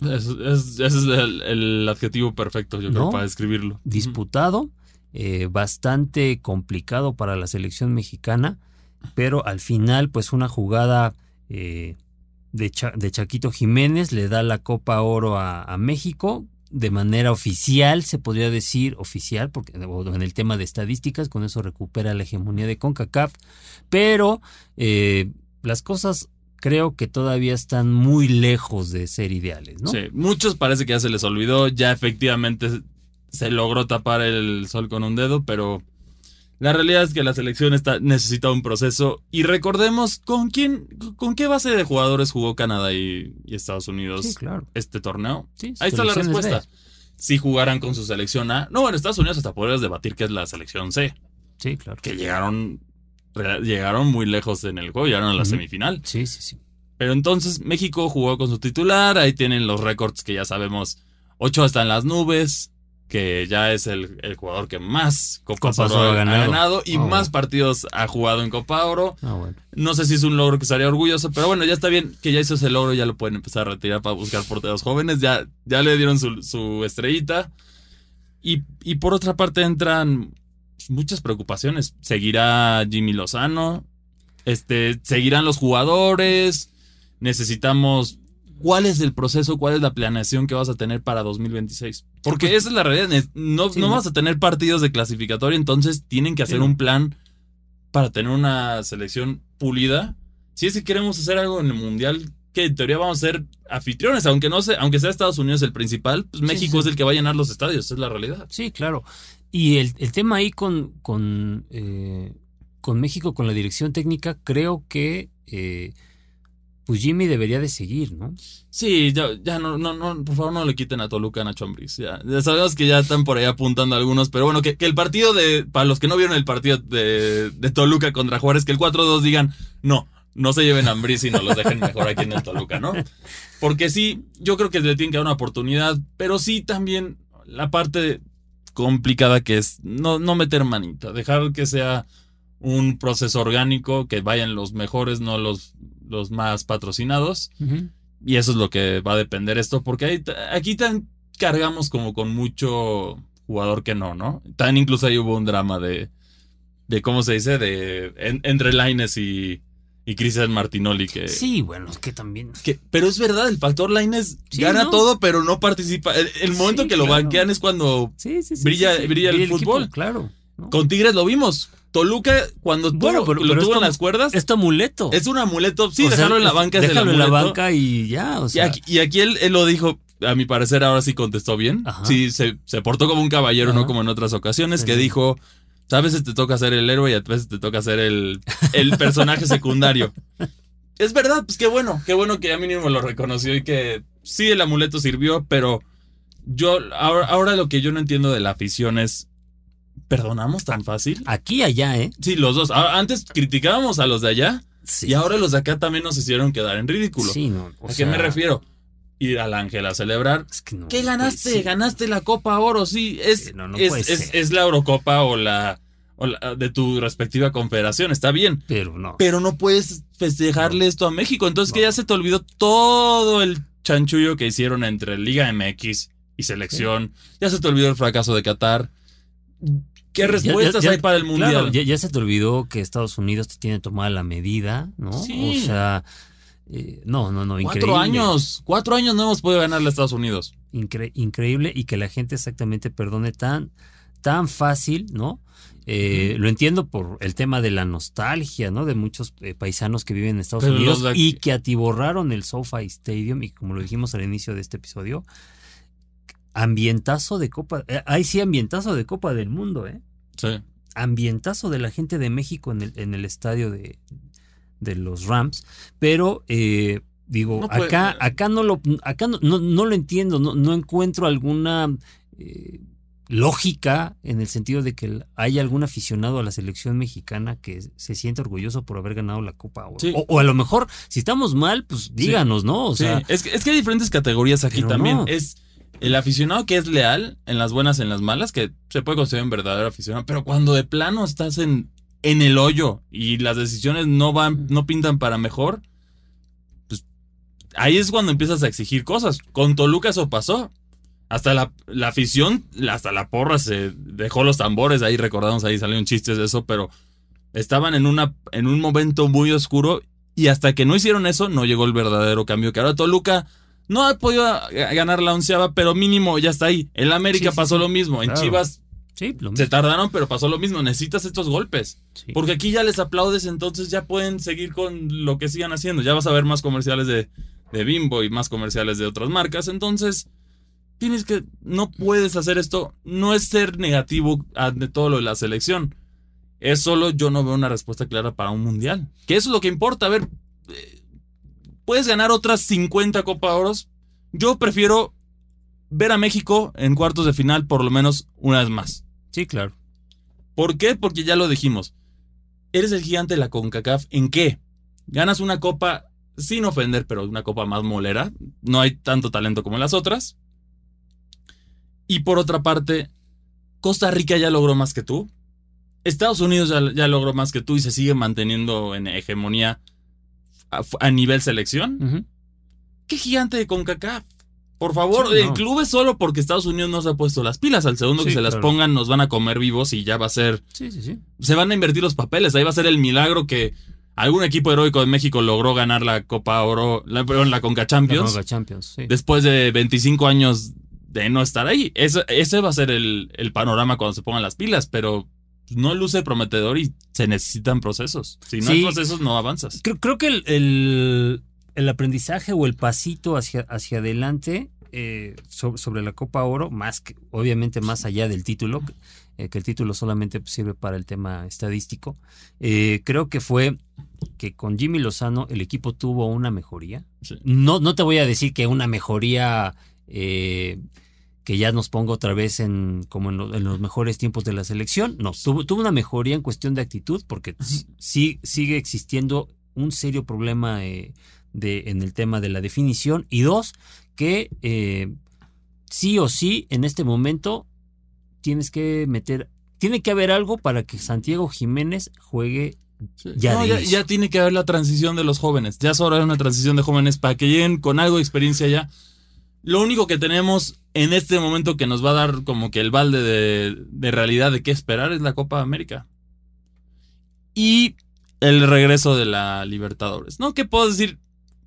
Es- es- ese es el, el adjetivo perfecto, yo creo, ¿No? para describirlo. disputado, eh, bastante complicado para la selección mexicana, pero al final, pues una jugada eh, de, Cha- Chaquito Jiménez le da la Copa Oro a, México de manera oficial, se podría decir oficial, porque en el tema de estadísticas, con eso recupera la hegemonía de CONCACAF, pero eh, las cosas creo que todavía están muy lejos de ser ideales, ¿no? Sí, muchos parece que ya se les olvidó, ya efectivamente se logró tapar el sol con un dedo, pero la realidad es que la selección está, necesita un proceso. Y recordemos con quién, con qué base de jugadores jugó Canadá y, y Estados Unidos Sí, claro. este torneo. Sí, Ahí está la respuesta. Si jugaran con su selección A. No, bueno, Estados Unidos hasta podrías debatir que es la selección C. Sí, claro. Que llegaron, llegaron muy lejos en el juego, llegaron a la semifinal. Sí, sí, sí. Pero entonces México jugó con su titular, ahí tienen los récords que ya sabemos. Ocho está en las nubes, que ya es el, el jugador que más Copas Copas Oro ha ha ganado. y Ah, más bueno. partidos ha jugado en Copa Oro. Ah, bueno. No sé si es un logro que estaría orgulloso, pero bueno, ya está bien que ya hizo ese logro, ya lo pueden empezar a retirar para buscar porteros jóvenes, ya, ya le dieron su, su estrellita. Y, y por otra parte entran muchas preocupaciones. Seguirá Jimmy Lozano, este, seguirán los jugadores, necesitamos... ¿Cuál es el proceso? ¿Cuál es la planeación que vas a tener para 2026? Porque esa es la realidad. No, Sí, no vas a tener partidos de clasificatoria, entonces tienen que hacer un plan para tener una selección pulida. Si es que queremos hacer algo en el mundial, que en teoría vamos a ser anfitriones, aunque no sé, aunque sea Estados Unidos el principal, pues México sí. es el que va a llenar los estadios, es la realidad. Sí, claro. Y el, el tema ahí con, con, eh, con México, con la dirección técnica, creo que eh, pues Jimmy debería de seguir, ¿no? Sí, ya, ya no, no, no, por favor no le quiten a Toluca a Nacho Ambriz. Ya, sabemos que ya están por ahí apuntando algunos, pero bueno, que, que el partido de, para los que no vieron el partido de, de Toluca contra Juárez, que el 4-2 digan, no, no se lleven a Ambriz y no los dejen mejor aquí en el Toluca, ¿no? Porque sí, yo creo que le tienen que dar una oportunidad, pero sí también la parte complicada que es no, no meter manita, dejar que sea un proceso orgánico, que vayan los mejores, no los, los más patrocinados. Y eso es lo que va a depender esto, porque ahí, aquí tan cargamos como con mucho jugador que no, ¿no? Tan incluso ahí hubo un drama de, de ¿cómo se dice? De en- entre Laines y, y Cristian Martinoli que, Sí, bueno, es que también. que- Pero es verdad, el factor Laines Sí, gana ¿no? todo, pero no participa. El, el momento Sí, que lo claro. banquean es cuando Sí. Brilla- brilla el equipo, fútbol. claro. ¿no? con Tigres lo vimos. Toluca, cuando Bueno, tuvo- pero- lo pero tuvo en las cuerdas, Es tu amuleto. es un amuleto. Sí, O sea, dejarlo en la banca es el Déjalo en la amuleto. banca y ya, o Y sea. aquí, y aquí él, él lo dijo, a mi parecer ahora sí contestó bien. Ajá. Sí, se, se portó como un caballero, no como en otras ocasiones, que dijo, a veces te toca ser el héroe y a veces te toca ser el, el personaje secundario. Es verdad, pues qué bueno, qué bueno que a mí mismo lo reconoció y que sí el amuleto sirvió, pero yo ahora, ahora lo que yo no entiendo de la afición es, ¿perdonamos tan fácil? Aquí, allá, ¿eh? Sí, los dos. A- Antes criticábamos a los de allá Sí. y ahora los de acá también nos hicieron quedar en ridículo. Sí, no. ¿A qué me refiero? Ir al Ángel a celebrar. Es que no. ¿Qué ganaste? pues, sí. ganaste la Copa Oro, sí. Es, no, no es, es- es la Eurocopa o la, o la- de tu respectiva confederación, está bien. Pero no. Pero no puedes festejarle esto a México. Entonces que ya se te olvidó todo el chanchullo que hicieron entre Liga MX y selección. Ya se te olvidó el fracaso de Qatar. ¿Qué respuestas ya- ya- hay para el Mundial? Claro, ya, ya se te olvidó que Estados Unidos te tiene tomada la medida, ¿no? Sí. O sea, eh, no, no, no, increíble. Cuatro años. Cuatro años no hemos podido ganarle a Estados Unidos. Incre- increíble y que la gente exactamente perdone tan, tan fácil, ¿no? Eh. Lo entiendo por el tema de la nostalgia, ¿no? De muchos eh, paisanos que viven en Estados Pero Unidos y que atiborraron el SoFi Stadium y como lo dijimos al inicio de este episodio, ambientazo de Copa, eh, ahí sí ambientazo de Copa del Mundo, ¿eh? Sí. ambientazo de la gente de México en el, en el estadio de, de los Rams, pero eh, digo, No acá, acá no lo, acá no, no, no lo entiendo, no, no encuentro alguna eh, lógica en el sentido de que haya algún aficionado a la selección mexicana que se sienta orgulloso por haber ganado la Copa Oro. Sí. O, o a lo mejor, si estamos mal, pues díganos, ¿no? O Sí, sea, es, que, es que hay diferentes categorías aquí también. no. Es el aficionado que es leal en las buenas, en las malas, que se puede considerar un verdadero aficionado, pero cuando de plano estás en, en el hoyo y las decisiones no van, no pintan para mejor, pues ahí es cuando empiezas a exigir cosas. Con Toluca eso pasó. Hasta la, la afición, hasta la porra se dejó los tambores, ahí recordamos, ahí salieron chistes de eso, pero estaban en, una, en un momento muy oscuro y hasta que no hicieron eso, no llegó el verdadero cambio. Que ahora Toluca no ha podido ganar la onceava, pero mínimo ya está ahí. En la América Sí, pasó sí. lo mismo. En. Chivas sí, lo se tardaron, pero pasó lo mismo. Necesitas estos golpes. Porque aquí ya les aplaudes, entonces ya pueden seguir con lo que sigan haciendo. Ya vas a ver más comerciales de, de Bimbo y más comerciales de otras marcas. Entonces, tienes que, no puedes hacer esto. No es ser negativo ante todo lo de la selección. Es solo yo no veo una respuesta clara para un mundial. Que eso es lo que importa. A ver, eh, puedes ganar otras 50 Copa Oros. Yo prefiero ver a México en cuartos de final por lo menos una vez más. Sí, claro. ¿Por qué? Porque ya lo dijimos. Eres el gigante de la CONCACAF. ¿En qué? Ganas una copa, sin ofender, pero una copa más molera. No hay tanto talento como en las otras. Y por otra parte, Costa Rica ya logró más que tú. Estados Unidos ya, ya logró más que tú y se sigue manteniendo en hegemonía a, a nivel selección. ¿Qué gigante de CONCACAF? Por favor, Sí, el club es solo porque Estados Unidos no se ha puesto las pilas. Al segundo que se las claro. pongan, nos van a comer vivos y ya va a ser. Sí, sí, sí. Se van a invertir los papeles. Ahí va a ser el milagro que algún equipo heroico de México logró ganar la Copa Oro, la, perdón, la Conca La Champions, Conca Champions, sí. después de 25 años de no estar ahí. Ese, ese va a ser el, el panorama cuando se pongan las pilas, pero no luce prometedor y se necesitan procesos. Si no hay procesos, no avanzas. Creo, creo que el, el- el aprendizaje o el pasito hacia, hacia adelante eh, so- sobre la Copa Oro, más que, obviamente más allá del título, eh, que el título solamente sirve para el tema estadístico, eh, creo que fue que con Jimmy Lozano el equipo tuvo una mejoría. Sí. No, no te voy a decir que una mejoría que ya nos ponga otra vez en como en, lo- en los mejores tiempos de la selección. No, tuvo, tuvo una mejoría en cuestión de actitud porque sí- sigue existiendo un serio problema eh, de, en el tema de la definición. Y dos, que eh, sí o sí en este momento tienes que meter, tiene que haber algo para que Santiago Jiménez juegue Ya No, ya, ya tiene que haber la transición de los jóvenes. Ya es hora de una transición de jóvenes para que lleguen con algo de experiencia ya. Lo único que tenemos en este momento que nos va a dar como que el balde de, realidad de qué esperar es la Copa América. Y el regreso de la Libertadores. ¿No? ¿Qué puedo decir?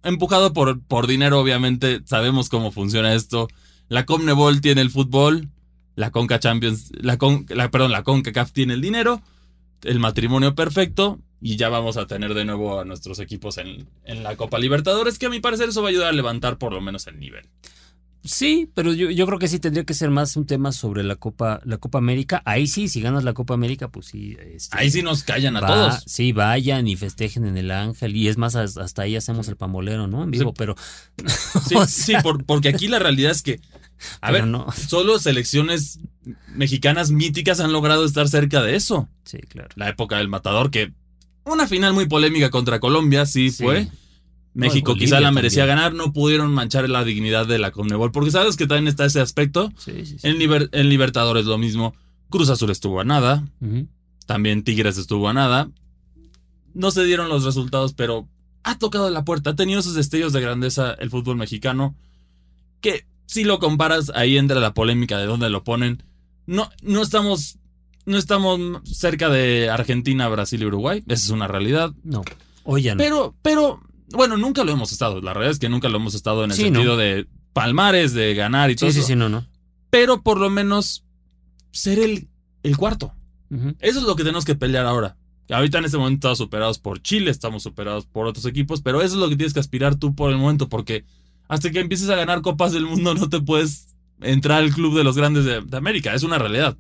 Empujado por, por dinero, obviamente. Sabemos cómo funciona esto. La Conmebol tiene el fútbol. La Conca Champions. La, Con- la- perdón, la CONCACAF tiene el dinero el matrimonio perfecto y ya vamos a tener de nuevo a nuestros equipos en, en la Copa Libertadores, que a mi parecer eso va a ayudar a levantar por lo menos el nivel. Sí, pero yo, yo creo que sí tendría que ser más un tema sobre la Copa, la Copa América. Ahí sí, si ganas la Copa América, pues sí. este, Ahí sí nos callan a va- todos. Sí, vayan y festejen en el Ángel. Y es más, as- hasta ahí hacemos el pambolero, ¿no? En vivo, Sí. pero. Sí, o sí, por- porque aquí la realidad es que, a ver, no. solo selecciones mexicanas míticas han logrado estar cerca de eso. Sí, claro. La época del Matador, que una final muy polémica contra Colombia, sí, Sí. fue. México quizá la merecía también. ganar, no pudieron manchar la dignidad de la Conmebol, porque sabes que también está ese aspecto. Sí, sí, sí. En, Liber- en Libertadores lo mismo. Cruz Azul estuvo a nada. También Tigres estuvo a nada. No se dieron los resultados, pero ha tocado la puerta. Ha tenido esos destellos de grandeza el fútbol mexicano. Que si lo comparas, ahí entra la polémica de dónde lo ponen. No, no estamos. No estamos cerca de Argentina, Brasil y Uruguay. Esa es una realidad. No. Hoy ya no. Pero, pero, bueno, nunca lo hemos estado. La realidad es que nunca lo hemos estado en el Sí, sentido ¿no? de palmares, de ganar y todo sí, sí, eso. sí, no, no. Pero por lo menos ser el, el cuarto. Eso es lo que tenemos que pelear ahora. Ahorita en este momento estamos superados por Chile, estamos superados por otros equipos, pero eso es lo que tienes que aspirar tú por el momento, porque hasta que empieces a ganar copas del mundo no te puedes entrar al club de los grandes de, de América. Es una realidad.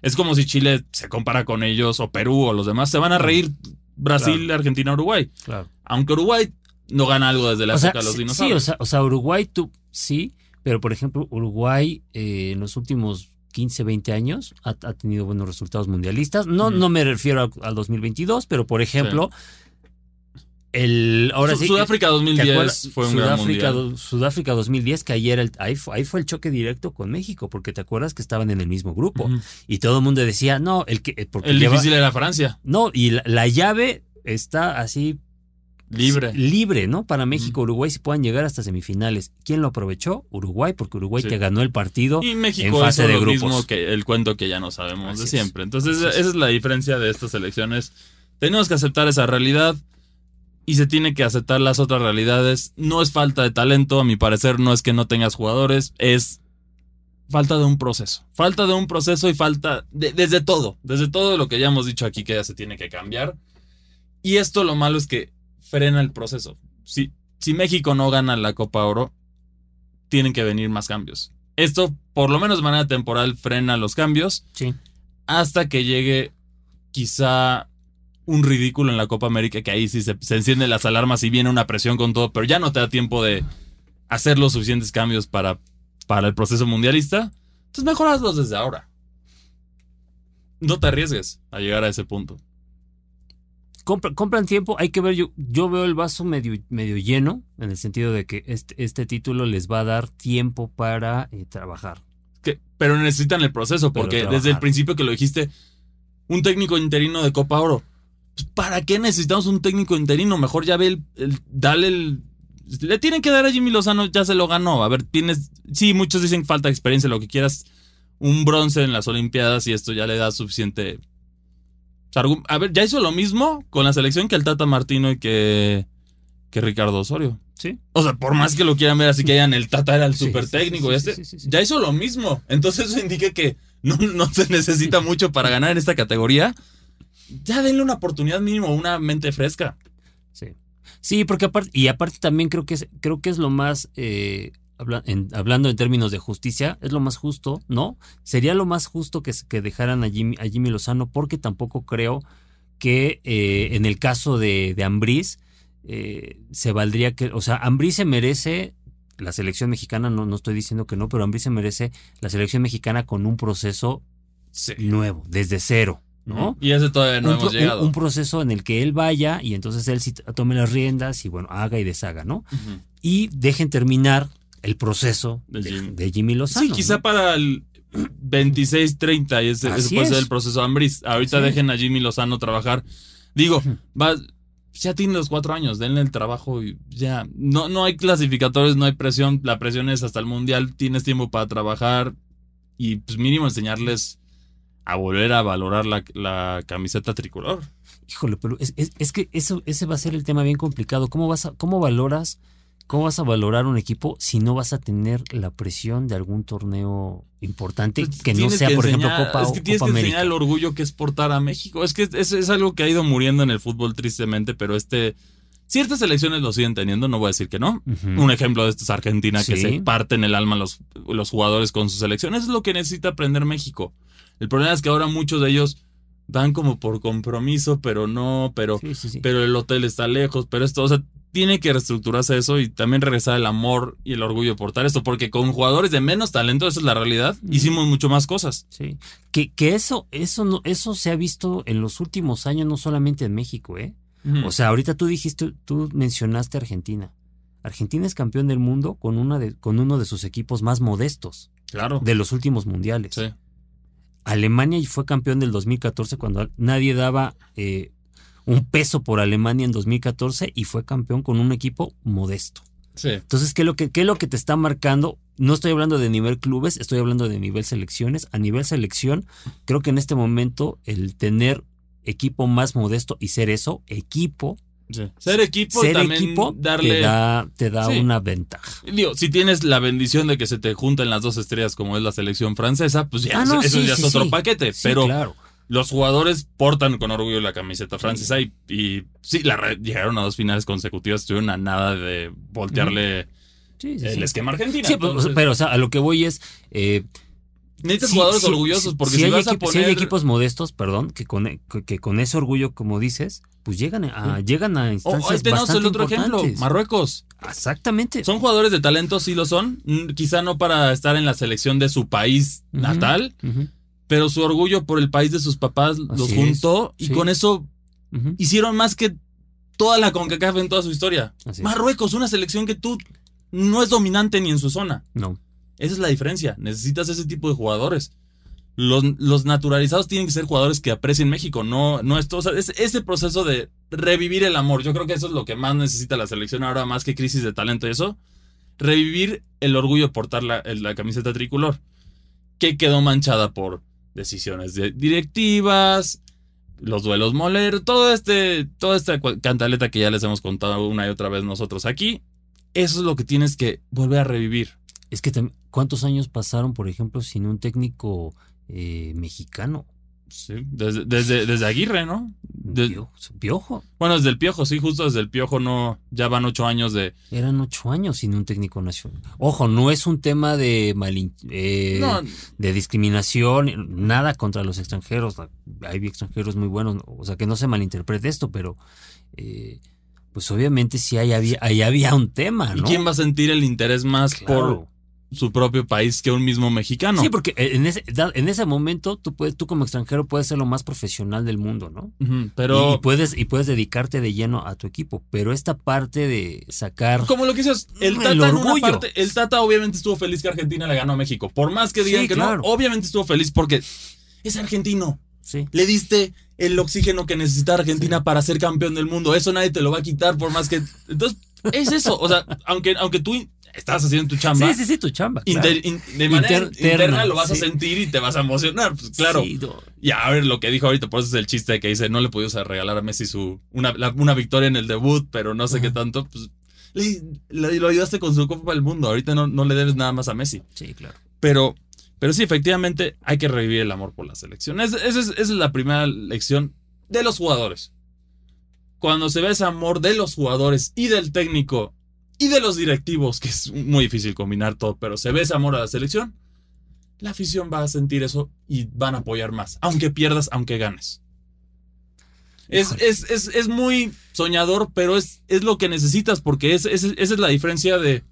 Es como si Chile se compara con ellos, o Perú, o los demás. Se van a reír Brasil, Argentina, Uruguay. Claro. Aunque Uruguay no gana algo desde la O sea, época de los sí, sí, dinosaurios. o sea, o sea, Uruguay tú sí, pero por ejemplo, Uruguay eh, en los últimos 15, 20 años ha, ha tenido buenos resultados mundialistas. No, no me refiero al, al 2022, pero por ejemplo, el ahora Su- sí Sudáfrica ¿te 2010 acuerdas? fue un gran Sudáfrica, mundial. do- Sudáfrica 2010 que ayer el- ahí, fue, ahí fue el choque directo con México, porque te acuerdas que estaban en el mismo grupo y todo el mundo decía, "No, el que eh, porque El lleva- difícil era Francia, no, y la, la llave está así libre. libre, ¿no? Para México, Uruguay si puedan llegar hasta semifinales. ¿Quién lo aprovechó? Uruguay, porque Uruguay Sí. te ganó el partido. Y en México fase hizo de lo grupos. mismo que el cuento que ya no sabemos Así de siempre. Entonces, es. esa es la diferencia de estas elecciones. Tenemos que aceptar esa realidad y se tiene que aceptar las otras realidades. No es falta de talento, a mi parecer, no es que no tengas jugadores, es falta de un proceso. Falta de un proceso y falta de- desde todo, desde todo lo que ya hemos dicho aquí que ya se tiene que cambiar. Y esto lo malo es que frena el proceso. Si, si México no gana la Copa Oro, tienen que venir más cambios. Esto, por lo menos de manera temporal, frena los cambios Sí. hasta que llegue quizá un ridículo en la Copa América, que ahí sí se, se encienden las alarmas y viene una presión con todo, pero ya no te da tiempo de hacer los suficientes cambios para, para el proceso mundialista. Entonces mejoraslos desde ahora. No te arriesgues a llegar a ese punto. Compra- compran tiempo, hay que ver, yo, yo veo el vaso medio, medio lleno, en el sentido de que este, este título les va a dar tiempo para eh, trabajar. Que- pero necesitan el proceso, porque desde el principio que lo dijiste, un técnico interino de Copa Oro. pues, ¿Para qué necesitamos un técnico interino? Mejor ya ve el, el- dale el. Le tienen que dar a Jimmy Lozano, ya se lo ganó. A ver, tienes. Sí, muchos dicen falta de experiencia, lo que quieras. Un bronce en las Olimpiadas y esto ya le da suficiente. A ver, ya hizo lo mismo con la selección que el Tata Martino y que, que Ricardo Osorio. Sí. O sea, por más que lo quieran ver así que hayan el Tata era el sí, técnico sí, y sí, este, sí. ya hizo lo mismo. Entonces eso indica que no, no se necesita mucho para ganar en esta categoría. Ya denle una oportunidad mínimo, una mente fresca. Sí. Sí, porque aparte, y aparte también creo que es, creo que es lo más, eh, habla- en- hablando en términos de justicia, es lo más justo, ¿no? Sería lo más justo que, dejaran a Jimmy, a Jimmy Lozano, porque tampoco creo que eh, en el caso de, de Ambriz eh, se valdría que, o sea, Ambriz se merece la selección mexicana, no, no estoy diciendo que no, pero Ambriz se merece la selección mexicana con un proceso nuevo, desde cero, ¿no? Y ese todavía no un, hemos llegado. un- un proceso en el que él vaya y entonces él tome las riendas y bueno, haga y deshaga, ¿no? Y dejen terminar el proceso De Jimmy. de Jimmy Lozano. Sí, quizá ¿no? para el 26-30 y ese, ese puede ser es. el proceso Ambris. Ahorita dejen a Jimmy Lozano trabajar. Digo, va, ya tiene los cuatro años, denle el trabajo y ya. No, no hay clasificadores, no hay presión. La presión es hasta el mundial, tienes tiempo para trabajar y pues mínimo enseñarles a volver a valorar la, la camiseta tricolor. Híjole, pero es, es- es que eso, ese va a ser el tema bien complicado. ¿Cómo vas a, cómo valoras, cómo vas a valorar un equipo si no vas a tener la presión de algún torneo importante Pues que no sea, que por ejemplo, Copa, Es que tienes Copa que América? enseñar el orgullo que es portar a México. Es que es, es algo que ha ido muriendo en el fútbol tristemente, pero este... Ciertas selecciones lo siguen teniendo, no voy a decir que no. Un ejemplo de esto es Argentina, que se parten el alma los, los jugadores con su selección. Eso es lo que necesita aprender México. El problema es que ahora muchos de ellos van como por compromiso, pero no, pero, Sí, sí, sí. pero el hotel está lejos, pero esto, o sea, tiene que reestructurarse eso y también regresar el amor y el orgullo de portar esto, porque con jugadores de menos talento, esa es la realidad, hicimos mucho más cosas. Sí. Que, que eso, eso no, eso se ha visto en los últimos años, no solamente en México, ¿eh? O sea, ahorita tú dijiste, tú mencionaste Argentina. Argentina es campeón del mundo con una de, con uno de sus equipos más modestos claro. de los últimos mundiales. Sí. Alemania fue campeón del 2014 cuando nadie daba eh, un peso por Alemania en 2014 y fue campeón con un equipo modesto. Sí. Entonces, ¿qué es lo que, qué es lo que te está marcando? No estoy hablando de nivel clubes, estoy hablando de nivel selecciones. A nivel selección, creo que en este momento el tener equipo más modesto y ser eso, equipo, sí. Ser equipo ser también equipo darle te da, te da Sí. una ventaja. Digo, si tienes la bendición de que se te junten las dos estrellas como es la selección francesa, pues ya Ah, no, eso sí, ya es otro paquete. Pero claro. Los jugadores portan con orgullo la camiseta francesa y, y sí, la llegaron a dos finales consecutivas, estuvieron a nada de voltearle Sí, sí, el sí. esquema argentino. Sí, pero, Entonces, pero, o sea, a lo que voy es. eh, necesitas jugadores orgullosos porque si, hay vas a equipo- si poner... hay equipos modestos, perdón, que con, que, con ese orgullo, como dices, pues llegan a, llegan a Oh, instancias ahí tenemos bastante el otro ejemplo. Marruecos. Exactamente. Son jugadores de talento, sí lo son. Quizá no para estar en la selección de su país natal, Ujú, pero su orgullo por el país de sus papás los es, juntó y sí. con eso hicieron más que toda la CONCACAF en toda su historia. Así es. Marruecos, una selección que tú no es dominante ni en su zona. No. Esa es la diferencia. Necesitas ese tipo de jugadores. Los, los naturalizados tienen que ser jugadores que aprecien México, no, no esto. O sea, es ese proceso de revivir el amor. Yo creo que eso es lo que más necesita la selección ahora, más que crisis de talento y eso. Revivir el orgullo de portar la, la camiseta tricolor. Que quedó manchada por decisiones de directivas, los duelos moler, todo este, toda esta cantaleta que ya les hemos contado una y otra vez nosotros aquí. Eso es lo que tienes que volver a revivir. Es que ¿cuántos años pasaron, por ejemplo, sin un técnico eh, mexicano? Sí, desde, desde, desde Aguirre, ¿no? De- Piojo, Piojo. bueno, desde el Piojo, sí, justo desde el Piojo no, ya van ocho años de... Eran ocho años sin un técnico nacional. Ojo, no es un tema de malin- eh, No, de discriminación, nada contra los extranjeros. Hay extranjeros muy buenos, o sea, que no se malinterprete esto, pero eh, pues obviamente sí ahí había, ahí había un tema, ¿y ¿no? quién va a sentir el interés más Claro. por su propio país que un mismo mexicano? Sí, porque en ese, en ese momento tú puedes, tú como extranjero puedes ser lo más profesional del mundo, ¿no? Pero... Y, y puedes, y puedes dedicarte de lleno a tu equipo. Pero esta parte de sacar. Como lo que dices, el El Tata una orgullo. parte, el Tata obviamente estuvo feliz que Argentina le ganó a México. Por más que digan Sí, que claro. no, obviamente estuvo feliz porque es argentino. Sí. Le diste el oxígeno que necesita Argentina para ser campeón del mundo. Eso nadie te lo va a quitar por más que. Entonces, es eso. O sea, aunque, aunque tú estás haciendo tu chamba, Sí, sí, sí, tu chamba. claro. inter- in- de manera Inter- interna interna, lo vas a sentir y te vas a emocionar. Pues claro. Sí, no. Y a ver lo que dijo ahorita, por eso es el chiste que dice, no le pudimos regalar a Messi su una, la- una victoria en el debut, pero no sé qué tanto, pues le- le- lo ayudaste con su Copa del Mundo, ahorita no, no le debes nada más a Messi. Sí, claro. Pero, pero sí, efectivamente hay que revivir el amor por la selección. Es- Esa es, esa es la primera lección de los jugadores. Cuando se ve ese amor de los jugadores y del técnico y de los directivos, que es muy difícil combinar todo, pero se ve ese amor a la selección, la afición va a sentir eso y van a apoyar más, aunque pierdas, aunque ganes. Es, es, es, es muy soñador, pero es, es lo que necesitas, porque es, es- esa es la diferencia de,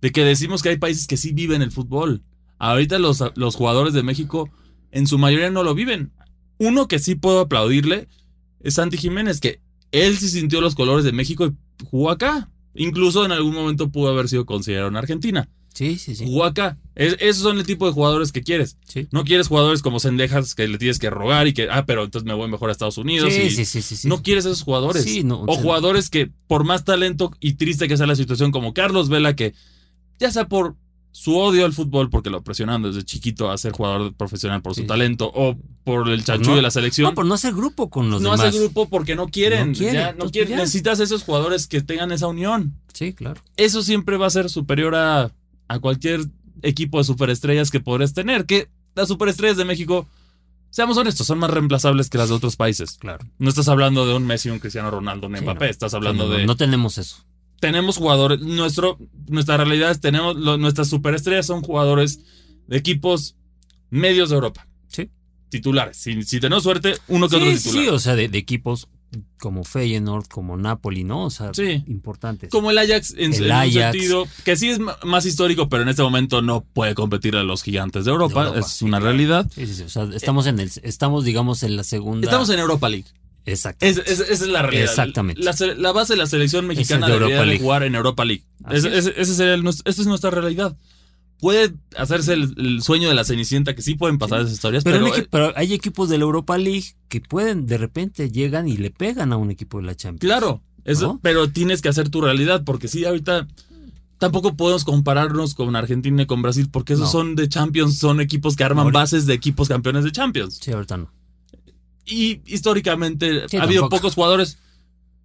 de que decimos que hay países que sí viven el fútbol. Ahorita los, los jugadores de México en su mayoría no lo viven. Uno que sí puedo aplaudirle es Santi Jiménez, que él sí sintió los colores de México y jugó acá. Incluso en algún momento pudo haber sido considerado en Argentina. Sí, sí, sí. Jugó acá. Es- esos son el tipo de jugadores que quieres. Sí. No quieres jugadores como Sendejas que le tienes que rogar y que, ah, pero entonces me voy mejor a Estados Unidos. Sí, y sí, sí. No quieres esos jugadores. Sí, no, o sea, jugadores que, por más talento y triste que sea la situación, como Carlos Vela, que ya sea por su odio al fútbol, porque lo presionaron desde chiquito a ser jugador profesional por su Sí. talento, o por el chanchullo no- de la selección. No, por no hacer grupo con los no demás. hace grupo porque no quieren. No ya, no ya. Necesitas esos jugadores que tengan esa unión. Sí, claro. Eso siempre va a ser superior a, a cualquier equipo de superestrellas que podrías tener. Que las superestrellas de México, seamos honestos, son más reemplazables que las de otros países. Claro. No estás hablando de un Messi, un Cristiano Ronaldo, un Sí, Mbappé. no. Estás hablando no, de. No tenemos eso. Tenemos jugadores. Nuestro, nuestra realidad es tenemos lo- nuestras superestrellas son jugadores de equipos medios de Europa. Sí. Titulares. Si, si tenemos suerte, uno que Sí, otro sí, titular. o sea, de, de equipos como Feyenoord, como Napoli, ¿no? O sea, Sí. importantes. Como el Ajax en, El en un Ajax. sentido que sí es más histórico, pero en este momento no puede competir a los gigantes de Europa. De Europa, es sí, una realidad. Sí, sí, sí. O sea, estamos en el, estamos, digamos, en la segunda. Estamos en Europa League. Exacto. Es- es- esa es la realidad. Exactamente. La, se- la base de la selección mexicana de debería jugar en Europa League. Esa es nuestra realidad. Puede hacerse el, el sueño de la Cenicienta, que sí pueden pasar esas historias, Pero, pero, hay equipos de la Europa League que pueden, de repente, llegan y le pegan a un equipo de la Champions. Claro, eso, ¿No? pero tienes que hacer tu realidad, porque sí, ahorita tampoco podemos compararnos con Argentina y con Brasil, porque esos No. son de Champions, son equipos que arman Ahorita- bases de equipos campeones de Champions. Sí, ahorita no. Y históricamente Sí, ha habido tampoco. pocos jugadores,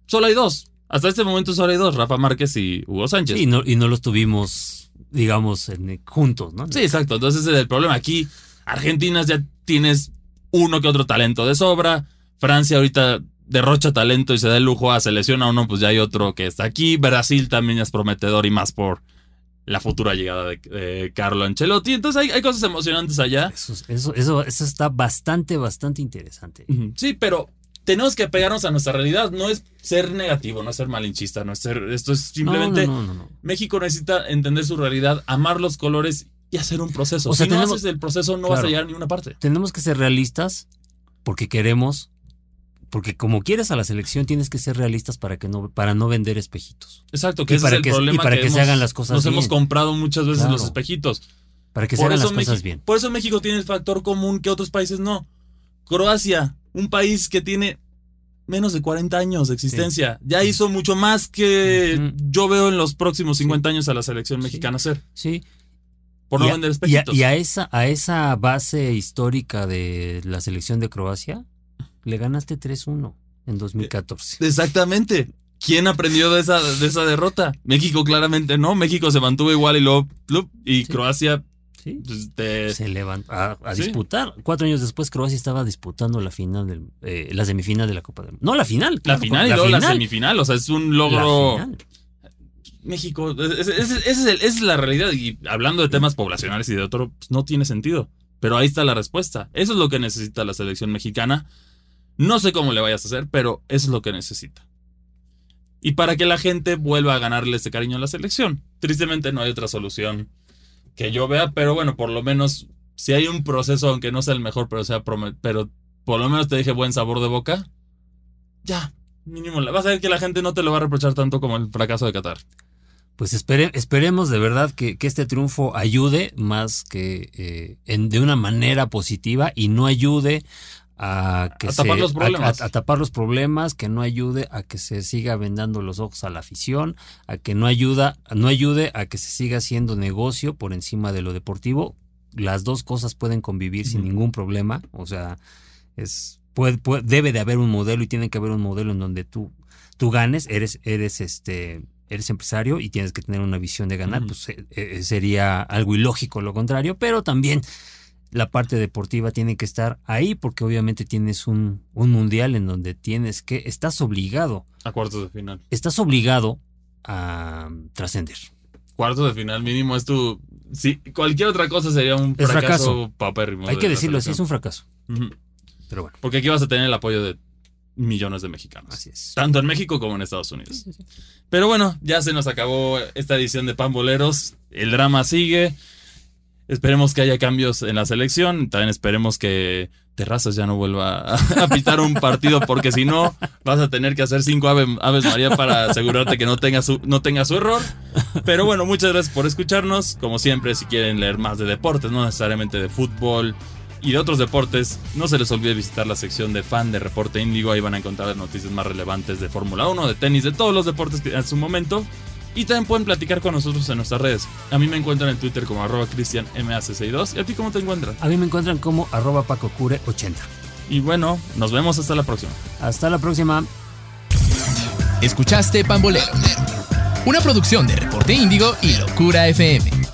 solo hay dos. Hasta este momento solo hay dos, Rafa Márquez y Hugo Sánchez. Sí, y no, y no los tuvimos, digamos, en- juntos, ¿no? Sí, exacto. Entonces ese es el problema. Aquí, Argentina ya tienes uno que otro talento de sobra. Francia ahorita derrocha talento y se da el lujo a selecciona a uno, pues ya hay otro que está aquí. Brasil también es prometedor y más por la futura llegada de, de Carlo Ancelotti. Entonces hay, hay cosas emocionantes allá. Eso, eso, eso, eso está bastante, bastante interesante. Sí, pero tenemos que pegarnos a nuestra realidad. No es ser negativo, no es ser malinchista, no es ser. Esto es simplemente. No, no, no, no, no. México necesita entender su realidad, amar los colores y hacer un proceso. O sea, si no tenemos- haces el proceso, no vas a Claro. llegar a ninguna parte. Tenemos que ser realistas porque queremos, porque como quieres a la selección, tienes que ser realistas para que no, para no vender espejitos. Exacto, que Y ese para es el que- y problema. para que se hemos- hagan las cosas Nos bien. hemos comprado muchas veces Claro. los espejitos. Para que se por, hagan las cosas México- bien. por eso México tiene el factor común que otros países no. Croacia, un país que tiene menos de 40 años de existencia, ya hizo mucho más que yo veo en los próximos 50 años a la selección mexicana hacer. Sí. Por no y, a, vender y a- espejitos. y a esa, a esa base histórica de la selección de Croacia, le ganaste 3-1 en 2014. Exactamente. ¿Quién aprendió de esa, de esa derrota? México claramente no. México se mantuvo igual y luego plup, y Sí. Croacia Sí. Pues, Se levanta a, a Sí. disputar. Cuatro años después, Croacia estaba disputando la final, del, eh, la semifinal de la Copa del Mundo. No, la final. la claro, final y la luego la final. semifinal. O sea, es un La logro. México, ese es el- esa es la realidad. Y hablando de temas poblacionales y de otro, pues, no tiene sentido. Pero ahí está la respuesta. Eso es lo que necesita la selección mexicana. No sé cómo le vayas a hacer, pero es lo que necesita. Y para que la gente vuelva a ganarle ese cariño a la selección. Tristemente no hay otra solución que yo vea, pero bueno, por lo menos si hay un proceso, aunque no sea el mejor, pero sea pero por lo menos te deje buen sabor de boca, ya, mínimo, vas a ver que la gente no te lo va a reprochar tanto como el fracaso de Qatar. Pues espere- esperemos de verdad que, que este triunfo ayude más que eh, en- de una manera positiva y no ayude a que A se- tapar los problemas. a- a tapar los problemas, que no ayude a que se siga vendando los ojos a la afición, a que no ayuda, no ayude a que se siga haciendo negocio por encima de lo deportivo. Las dos cosas pueden convivir sin ningún problema. O sea, es puede- puede- debe de haber un modelo y tiene que haber un modelo en donde tú, tú ganes, eres, eres este, eres empresario y tienes que tener una visión de ganar, pues eh, eh, sería algo ilógico lo contrario, pero también la parte deportiva tiene que estar ahí porque obviamente tienes un, un mundial en donde tienes que, estás obligado, A cuartos de final. estás obligado a trascender. Cuartos de final mínimo es tu... Sí, cualquier otra cosa sería un Es fracaso, fracaso. Hay que decirlo así, es un fracaso. Pero bueno, Porque aquí vas a tener el apoyo de millones de mexicanos. así es. Tanto en México como en Estados Unidos. Pero bueno, ya se nos acabó esta edición de Pamboleros. El drama sigue. Esperemos que haya cambios en la selección. También esperemos que Terrazas ya no vuelva a, pitar un partido, porque si no, vas a tener que hacer cinco ave- aves María para asegurarte que no tenga, su, no tenga su error. Pero bueno, muchas gracias por escucharnos. Como siempre, si quieren leer más de deportes, no necesariamente de fútbol y de otros deportes, no se les olvide visitar la sección de fan de Reporte Índigo. Ahí van a encontrar las noticias más relevantes de Fórmula 1, de tenis, de todos los deportes que en su momento. Y también pueden platicar con nosotros en nuestras redes. A mí me encuentran en Twitter como arroba cristianmac62. ¿Y a ti cómo te encuentran? A mí me encuentran como arroba pacocure80. Y bueno, nos vemos hasta la próxima. Hasta la próxima. Escuchaste Pambolero, una producción de Reporte Índigo y Locura FM.